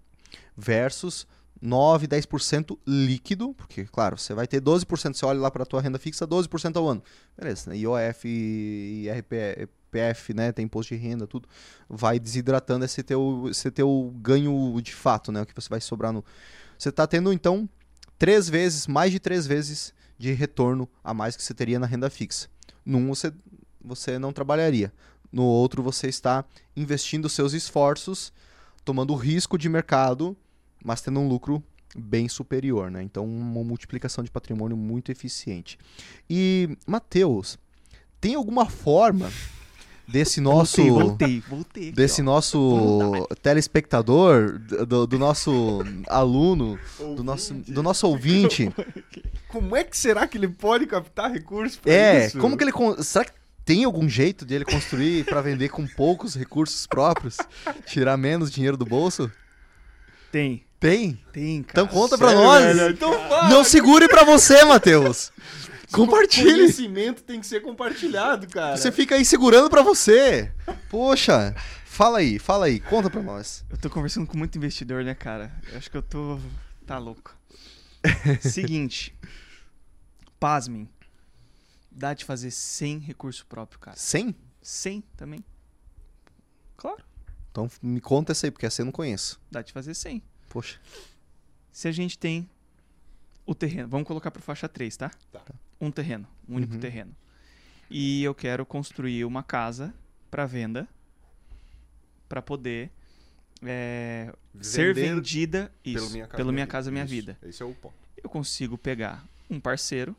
Versus 9, 10% líquido, porque, claro, você vai ter 12%, você olha lá para a tua renda fixa, 12% ao ano. Beleza, né? IOF, IRPF, né? Tem imposto de renda, tudo. Vai desidratando esse teu, esse teu ganho de fato, né? O que você vai sobrar no... Você está tendo, então, três vezes, mais de três vezes de retorno a mais que você teria na renda fixa. Num você, você não trabalharia. No outro você está investindo seus esforços, tomando risco de mercado, mas tendo um lucro bem superior, né? Então, uma multiplicação de patrimônio muito eficiente. E, Matheus, tem alguma forma desse nosso Voltei, voltei, voltei. aqui, desse ó. nosso telespectador, do, do nosso aluno, do nosso, do nosso ouvinte. Como é que será que ele pode captar recursos É, isso? como que ele. Será que tem algum jeito de ele construir para vender com poucos recursos próprios? Tirar menos dinheiro do bolso? Tem, Tem? tem, cara. Então conta pra Sério, nós. velho? Então fala. Não segure pra você, Matheus. Compartilhe. Conhecimento tem que ser compartilhado, cara. Você fica aí segurando pra você. Poxa, fala aí, fala aí, conta pra nós. Eu tô conversando com muito investidor, né, cara? Eu acho que eu tô. Tá louco. Seguinte. Pasmem. Dá de fazer sem recurso próprio, cara. 100? Sem também. Claro. Então me conta essa aí, porque essa eu não conheço. Dá de fazer sem. Poxa. Se a gente tem o terreno, vamos colocar para faixa 3, tá? Tá. Um terreno, um único Uhum. terreno. E eu quero construir uma casa para venda para poder é, ser vendida isso, pelo Minha Casa, pelo Minha casa minha Isso, vida. Esse é o ponto. Eu consigo pegar um parceiro,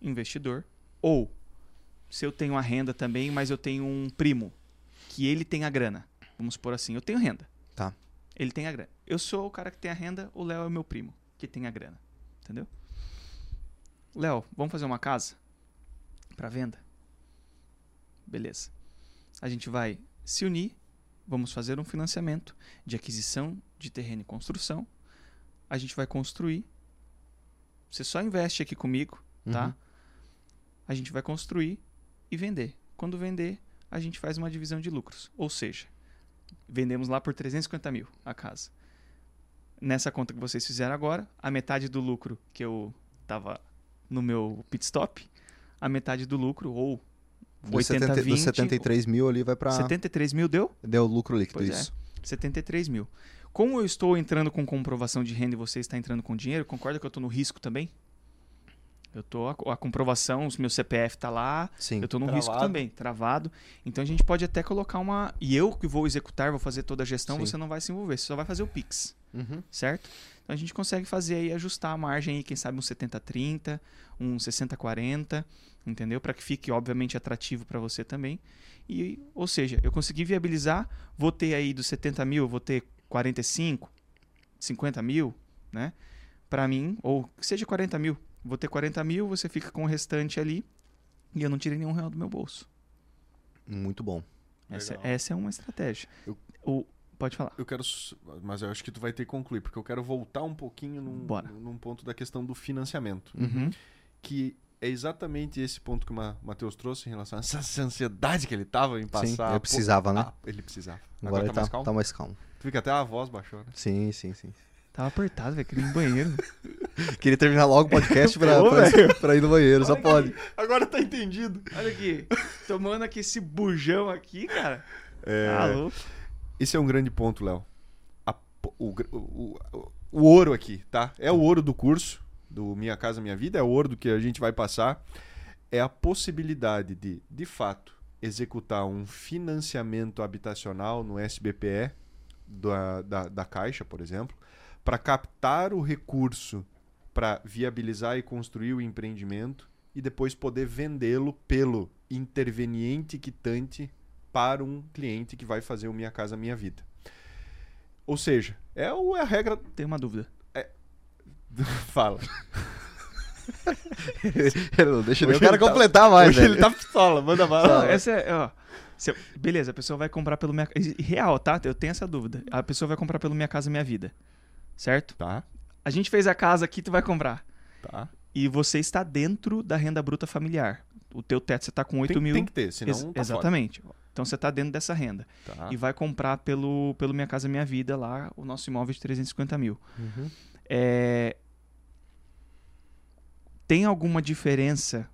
investidor, ou se eu tenho a renda também, mas eu tenho um primo que ele tem a grana. Vamos supor assim, eu tenho renda. Tá. Ele tem a grana. Eu sou o cara que tem a renda, o Léo é o meu primo, que tem a grana. Entendeu? Léo, vamos fazer uma casa para venda? Beleza. A gente vai se unir, vamos fazer um financiamento de aquisição de terreno e construção. A gente vai construir. Você só investe aqui comigo, tá? Uhum. A gente vai construir e vender. Quando vender, a gente faz uma divisão de lucros. Ou seja, vendemos lá por 350 mil a casa. Nessa conta que vocês fizeram agora, a metade do lucro que eu tava no meu pit stop, a metade do lucro, ou Dos 80, 70 20. dos 73 mil ali vai pra. 73 mil deu? Deu lucro líquido, Pois é. isso. 73 mil. Como eu estou entrando com comprovação de renda e você está entrando com dinheiro, concorda que eu estou no risco também? Eu tô a, a comprovação, o meu CPF tá lá, Sim. eu tô no Travado. risco também, travado. Então a gente pode até colocar uma. E eu que vou executar, vou fazer toda a gestão, Sim. você não vai se envolver, você só vai fazer o Pix, Uhum. certo? Então a gente consegue fazer aí, ajustar a margem aí, quem sabe um 70-30, um 60-40, entendeu? Para que fique, obviamente, atrativo para você também. E, ou seja, eu consegui viabilizar, vou ter aí dos 70 mil, eu vou ter 45, 50 mil, né? Para mim, ou que seja 40 mil, vou ter 40 mil, você fica com o restante ali e eu não tirei nenhum real do meu bolso. Muito bom. Essa, Legal. essa é uma estratégia. Eu- O, pode falar. Eu quero. Mas eu acho que tu vai ter que concluir, porque eu quero voltar um pouquinho num, Bora. num ponto da questão do financiamento. Uhum. Que é exatamente esse ponto que o Ma- Matheus trouxe em relação a essa ansiedade que ele tava em passar. Sim, eu precisava, né? Ah, ele precisava. Agora, Agora, ele tá tá, mais calmo? tá mais calmo. Tu fica até a voz baixou, né? Sim, sim, sim. Tava apertado, velho, queria ir no banheiro. Queria terminar logo o podcast pra, Ô, pra, pra ir no banheiro, só pode. Agora tá entendido. Olha aqui, tomando aqui esse bujão aqui, cara. É, Tá louco. Esse é um grande ponto, Léo. O, o, o, o ouro aqui, tá? É o ouro do curso, do Minha Casa Minha Vida, é o ouro do que a gente vai passar. É a possibilidade de, de fato, executar um financiamento habitacional no SBPE da, da, da Caixa, por exemplo, para captar o recurso para viabilizar e construir o empreendimento e depois poder vendê-lo pelo interveniente quitante para um cliente que vai fazer o Minha Casa Minha Vida. Ou seja, é o- é a regra. Tem uma dúvida. Fala. Deixa eu quero ele tá- completar mais, Hoje velho. ele tá pistola, manda bala. essa é, ó. eu- beleza, a pessoa vai comprar pelo minha Real, tá? Eu tenho essa dúvida. A pessoa vai comprar pelo Minha Casa Minha Vida. Certo? Tá, A gente fez a casa aqui, tu vai comprar. tá. E você está dentro da renda bruta familiar. O teu teto, você tá com 8 Tem, mil. tem que ter, senão Ex- tá fora. exatamente. Então você tá dentro dessa renda. Tá. E vai comprar pelo, pelo Minha Casa Minha Vida lá, o nosso imóvel de 350 mil. Uhum. É, Tem alguma diferença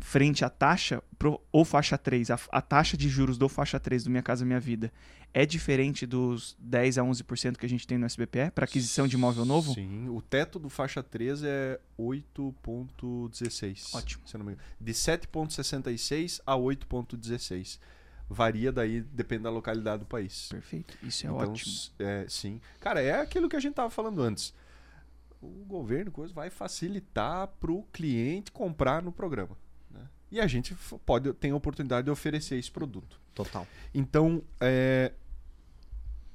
frente à taxa pro, ou faixa 3? A, a taxa de juros do faixa 3 do Minha Casa Minha Vida é diferente dos 10 a 11% que a gente tem no SBPE para aquisição de imóvel novo? Sim, o teto do faixa 3 é 8.16. Ótimo. Se não me engano. De 7.66 a 8.16. Varia daí, depende da localidade do país. Perfeito. Isso é então, ótimo. é, sim. Cara, é aquilo que a gente tava falando antes. O governo coisa, vai facilitar para o cliente comprar no programa. E a gente pode tem a oportunidade de oferecer esse produto. Total. Então, é,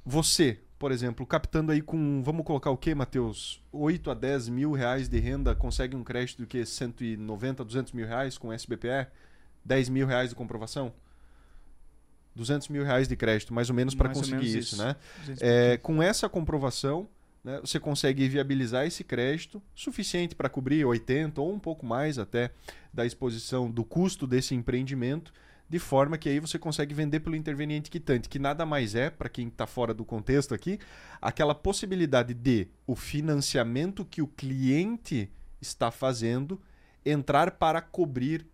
você, por exemplo, captando aí com, vamos colocar o quê, Matheus? 8 a 10 mil reais de renda, consegue um crédito do que? 190, 200 mil reais com SBPE? 10 mil reais de comprovação? 200 mil reais de crédito, mais ou menos, para conseguir menos isso, isso. né? 200 É, com essa comprovação, né, você consegue viabilizar esse crédito suficiente para cobrir 80 ou um pouco mais até da exposição do custo desse empreendimento, de forma que aí você consegue vender pelo interveniente quitante, que nada mais é, para quem está fora do contexto aqui, aquela possibilidade de o financiamento que o cliente está fazendo entrar para cobrir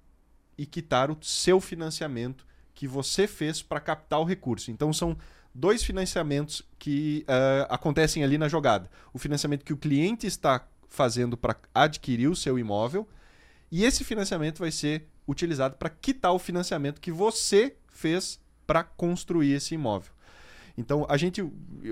e quitar o seu financiamento que você fez para captar o recurso. Então são dois financiamentos que eh, acontecem ali na jogada. O financiamento que o cliente está fazendo para adquirir o seu imóvel e esse financiamento vai ser utilizado para quitar o financiamento que você fez para construir esse imóvel. Então a gente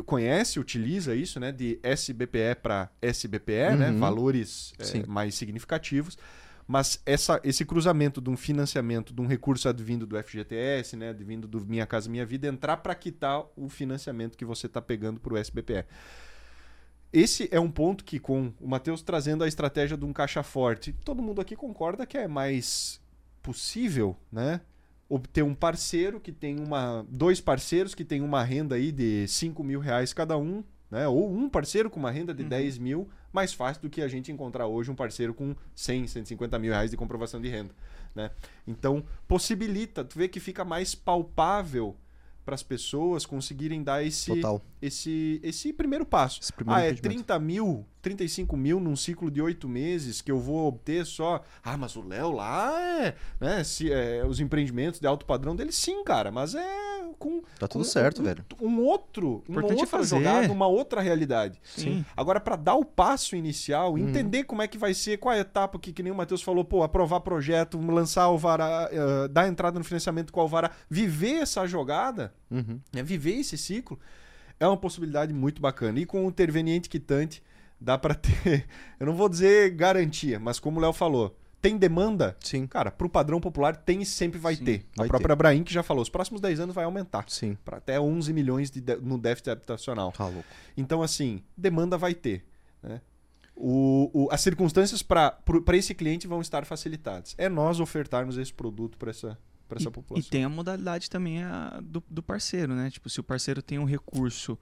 conhece, utiliza isso, né, de SBPE para SBPE, né, Uhum. valores eh, Sim. mais significativos. Mas essa, esse cruzamento de um financiamento, de um recurso advindo do FGTS, né, advindo do Minha Casa Minha Vida, entrar para quitar o financiamento que você está pegando para o SBPE. Esse é um ponto que, com o Matheus trazendo a estratégia de um caixa forte, todo mundo aqui concorda que é mais possível, né? Obter um parceiro que tem uma. Dois parceiros que tem uma renda aí de 5 mil reais cada um, né? Ou um parceiro com uma renda de 10 mil, mais fácil do que a gente encontrar hoje um parceiro com 100, 150 mil reais de comprovação de renda, né? Então, possibilita, tu vê que fica mais palpável para as pessoas conseguirem dar esse, Total. Esse, esse primeiro passo. Esse primeiro ah, é empreendimento. 30 mil, 35 mil num ciclo de oito meses que eu vou obter só. Ah, mas o Léo lá é. Né, se, é, Os empreendimentos de alto padrão dele, sim, cara. Mas é com. Tá tudo com certo, um, velho. Um outro. Uma Importante é outra fazer. jogada, uma outra realidade. Sim. Agora, para dar o passo inicial, Uhum. entender como é que vai ser, qual a etapa que, que nem o Matheus falou, pô, aprovar projeto, lançar o Vará, eh, dar entrada no financiamento com o Alvará, viver essa jogada, Uhum. né, viver esse ciclo, é uma possibilidade muito bacana. E com o interveniente quitante, dá para ter, eu não vou dizer garantia, mas como o Léo falou, tem demanda? Sim, Cara, pro padrão popular tem e sempre vai Sim, ter. vai a própria Abraim que já falou, os próximos 10 anos vai aumentar. sim. Para até 11 milhões de de- no déficit habitacional. Tá louco. Então, assim, demanda vai ter. Né? O, o- as circunstâncias para esse cliente vão estar facilitadas. É nós ofertarmos esse produto para essa, pra essa E população. tem a modalidade também a do, do parceiro, né? Tipo, se o parceiro tem um recurso,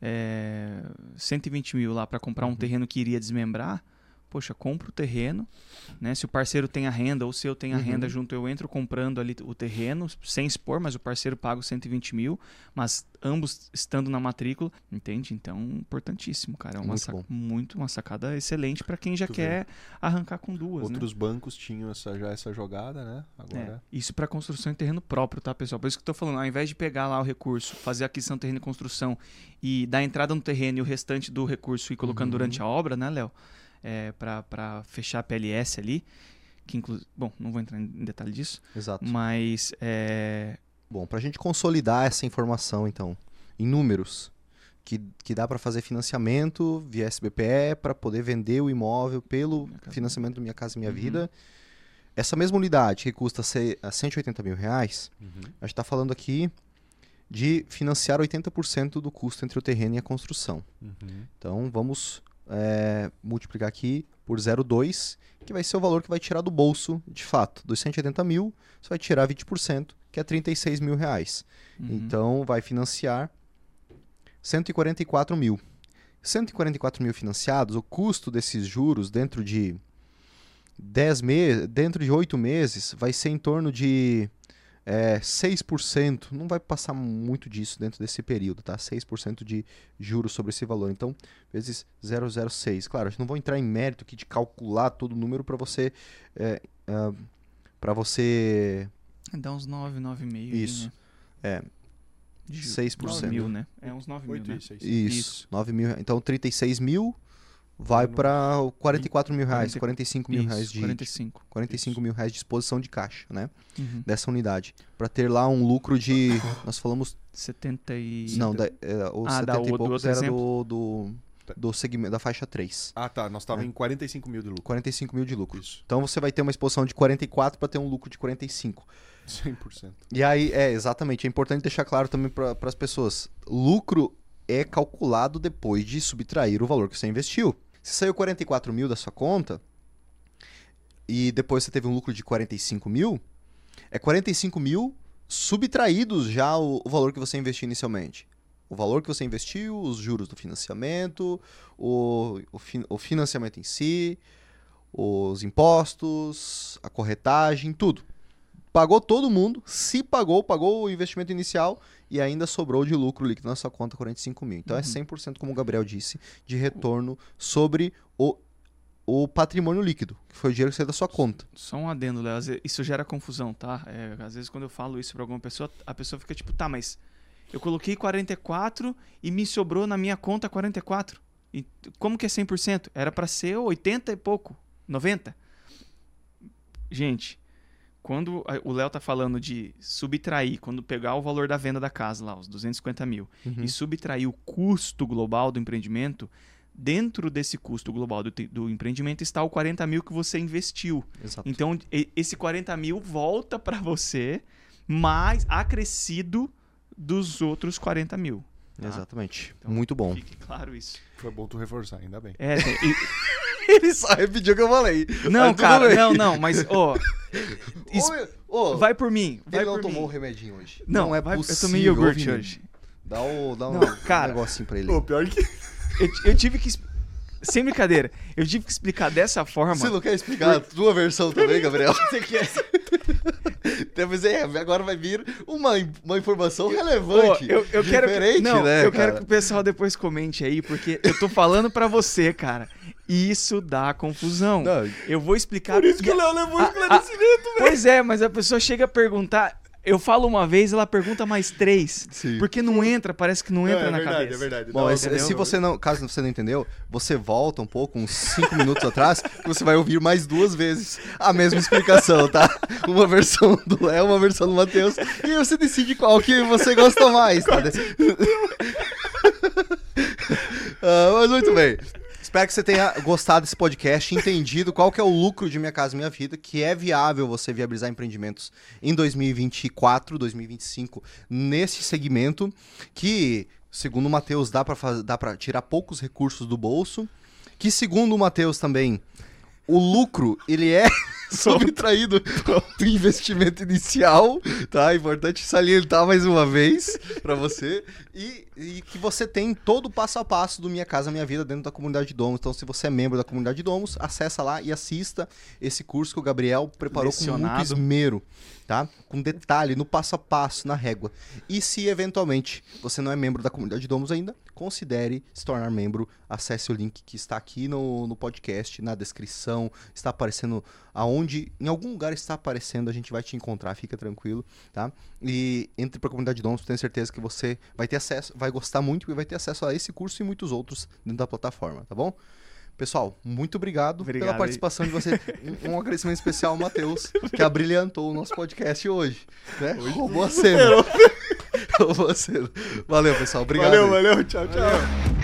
é, 120 mil lá para comprar um terreno que iria desmembrar, poxa, compra o terreno, né? Se o parceiro tem a renda ou se eu tenho a Uhum. renda junto, eu entro comprando ali o terreno sem expor, mas o parceiro paga os 120 mil, mas ambos estando na matrícula, entende? Então, importantíssimo, cara. É uma Muito sac- muito uma sacada excelente para quem já quer arrancar com duas, né? Outros bancos tinham essa, já essa jogada, né? Agora. É, isso para construção em terreno próprio, tá, pessoal? Por isso que eu tô falando, ao invés de pegar lá o recurso, fazer aquisição de terreno e construção e dar entrada no terreno e o restante do recurso ir colocando Uhum. durante a obra, né, Léo? É, para fechar a PLS ali, que inclusive, bom, não vou entrar em detalhe disso, Exato. mas é, Bom, para a gente consolidar essa informação, então, em números, que, que dá para fazer financiamento via SBPE para poder vender o imóvel pelo Minha Casa financiamento do Minha Casa Minha Uhum. Vida. Essa mesma unidade que custa a 180 mil reais, Uhum. a gente está falando aqui de financiar 80% do custo entre o terreno e a construção. Uhum. Então vamos é, multiplicar aqui por 0,2, que vai ser o valor que vai tirar do bolso, de fato. Dos 180 mil, você vai tirar 20%, que é 36 mil reais. uhum, Então vai financiar 144 mil. 144 mil financiados, o custo desses juros dentro de 10 meses, dentro de 8 meses, vai ser em torno de é, 6%. Não vai passar muito disso dentro desse período, tá? 6% de juros sobre esse valor. Então, vezes 006. Claro, a gente não vou entrar em mérito aqui de calcular todo o número para você. É, para você. dá uns 9, 9,5. Isso. Né? É, De ju- 6%. 9 mil, né? É uns 9 mil, né? e seis. Isso, Isso. 9 mil. Então, 36 mil vai No- para 44 mil reais, 40 45 mil Isso, reais de 45. 45 mil reais de exposição de caixa, né? Uhum. Dessa unidade. Para ter lá um lucro de. Nós falamos. 70 e... Não, da, é, o Ah, 70 da- e poucos outro era exemplo? do, do, do segmento, da faixa 3. Ah, tá. Nós estávamos É. em 45 mil de lucro. 45 mil de lucro. Isso. Então você vai ter uma exposição de 44 para ter um lucro de 45. 100%. E aí, é, exatamente, é importante deixar claro também para as pessoas. Lucro é calculado depois de subtrair o valor que você investiu. Se saiu 44 mil da sua conta e depois você teve um lucro de 45 mil, é 45 mil subtraídos já o, o valor que você investiu inicialmente. O valor que você investiu, os juros do financiamento, o, o, o financiamento em si, os impostos, a corretagem, tudo pagou todo mundo, se pagou, pagou o investimento inicial e ainda sobrou de lucro líquido na sua conta 45 mil. Então é 100%, como o Gabriel disse, de retorno sobre o, o patrimônio líquido, que foi o dinheiro que saiu da sua conta. Só um adendo, Léo. Isso gera confusão, tá? É, às vezes quando eu falo isso pra alguma pessoa, a pessoa fica tipo, tá, mas eu coloquei 44 e me sobrou na minha conta 44. E como que é 100%? Era pra ser 80 e pouco, 90. Gente, quando o Léo tá falando de subtrair, quando pegar o valor da venda da casa lá, os 250 mil, Uhum. e subtrair o custo global do empreendimento, dentro desse custo global do, do empreendimento está o 40 mil que você investiu. Exato. Então, e- esse 40 mil volta para você, mais acrescido dos outros 40 mil. tá? Exatamente. Então, Muito bom. Fique claro isso. Foi bom tu reforçar, ainda bem. É, e- Ele só repetiu o que eu falei. não, cara, bem. não, não, mas, ó, ô, vai por mim, vai ele não por tomou o remedinho hoje. Não, é vai- possível. eu tomei iogurte Vini. hoje. Dá, o, dá um, Não, cara. um negocinho pra ele. Pô, pior que. Eu, eu tive que... Sem brincadeira, eu tive que explicar dessa forma. Você não quer explicar a tua versão também, Gabriel? Você quer? Depois, é, agora vai vir uma, uma informação relevante. Pô, eu, eu quero que, diferente, não, né, eu quero que o pessoal depois comente aí, porque eu tô falando pra você, cara. Isso dá confusão. Não. Eu vou explicar. Por isso que o Léo levou a- esclarecimento, velho. Pois é, mas a pessoa chega a perguntar. Eu falo uma vez, ela pergunta mais três. Sim. Porque não entra, parece que não Não, entra é na verdade, cabeça. é verdade. Bom, Não, entendeu? se você não, caso você não entendeu, você volta um pouco, uns 5 minutos atrás, que você vai ouvir mais duas vezes a mesma explicação, tá? Uma versão do Léo, uma versão do Matheus, e você decide qual que você gosta mais, tá? Ah, mas muito bem. Espero que você tenha gostado desse podcast, entendido qual que é o lucro de Minha Casa Minha Vida, que é viável você viabilizar empreendimentos em 2024, 2025, nesse segmento, que, segundo o Matheus, dá para tirar poucos recursos do bolso, que, segundo o Matheus também, o lucro, ele é subtraído do investimento inicial, tá? Importante salientar mais uma vez para você. E, e que você tem todo o passo a passo do Minha Casa Minha Vida dentro da comunidade Domos. Então, se você é membro da comunidade Domos, acessa lá e assista esse curso que o Gabriel preparou com muito Lecionado. esmero, tá? Com detalhe, no passo a passo, na régua. E se eventualmente você não é membro da comunidade Domos ainda, considere se tornar membro. Acesse o link que está aqui no, no podcast, na descrição. Está aparecendo aonde, em algum lugar está aparecendo, a gente vai te encontrar, fica tranquilo, tá? E entre para a comunidade Domos, tenho certeza que você vai ter acesso, vai gostar muito e vai ter acesso a esse curso e muitos outros dentro da plataforma, tá bom? Pessoal, muito obrigado, Obrigado pela aí. participação de você. Um, agradecimento especial ao Matheus, que abrilhantou o nosso podcast hoje. Né? Roubou a cena. Roubou a cena. Valeu, pessoal. Obrigado. Valeu, aí. valeu. Tchau, tchau.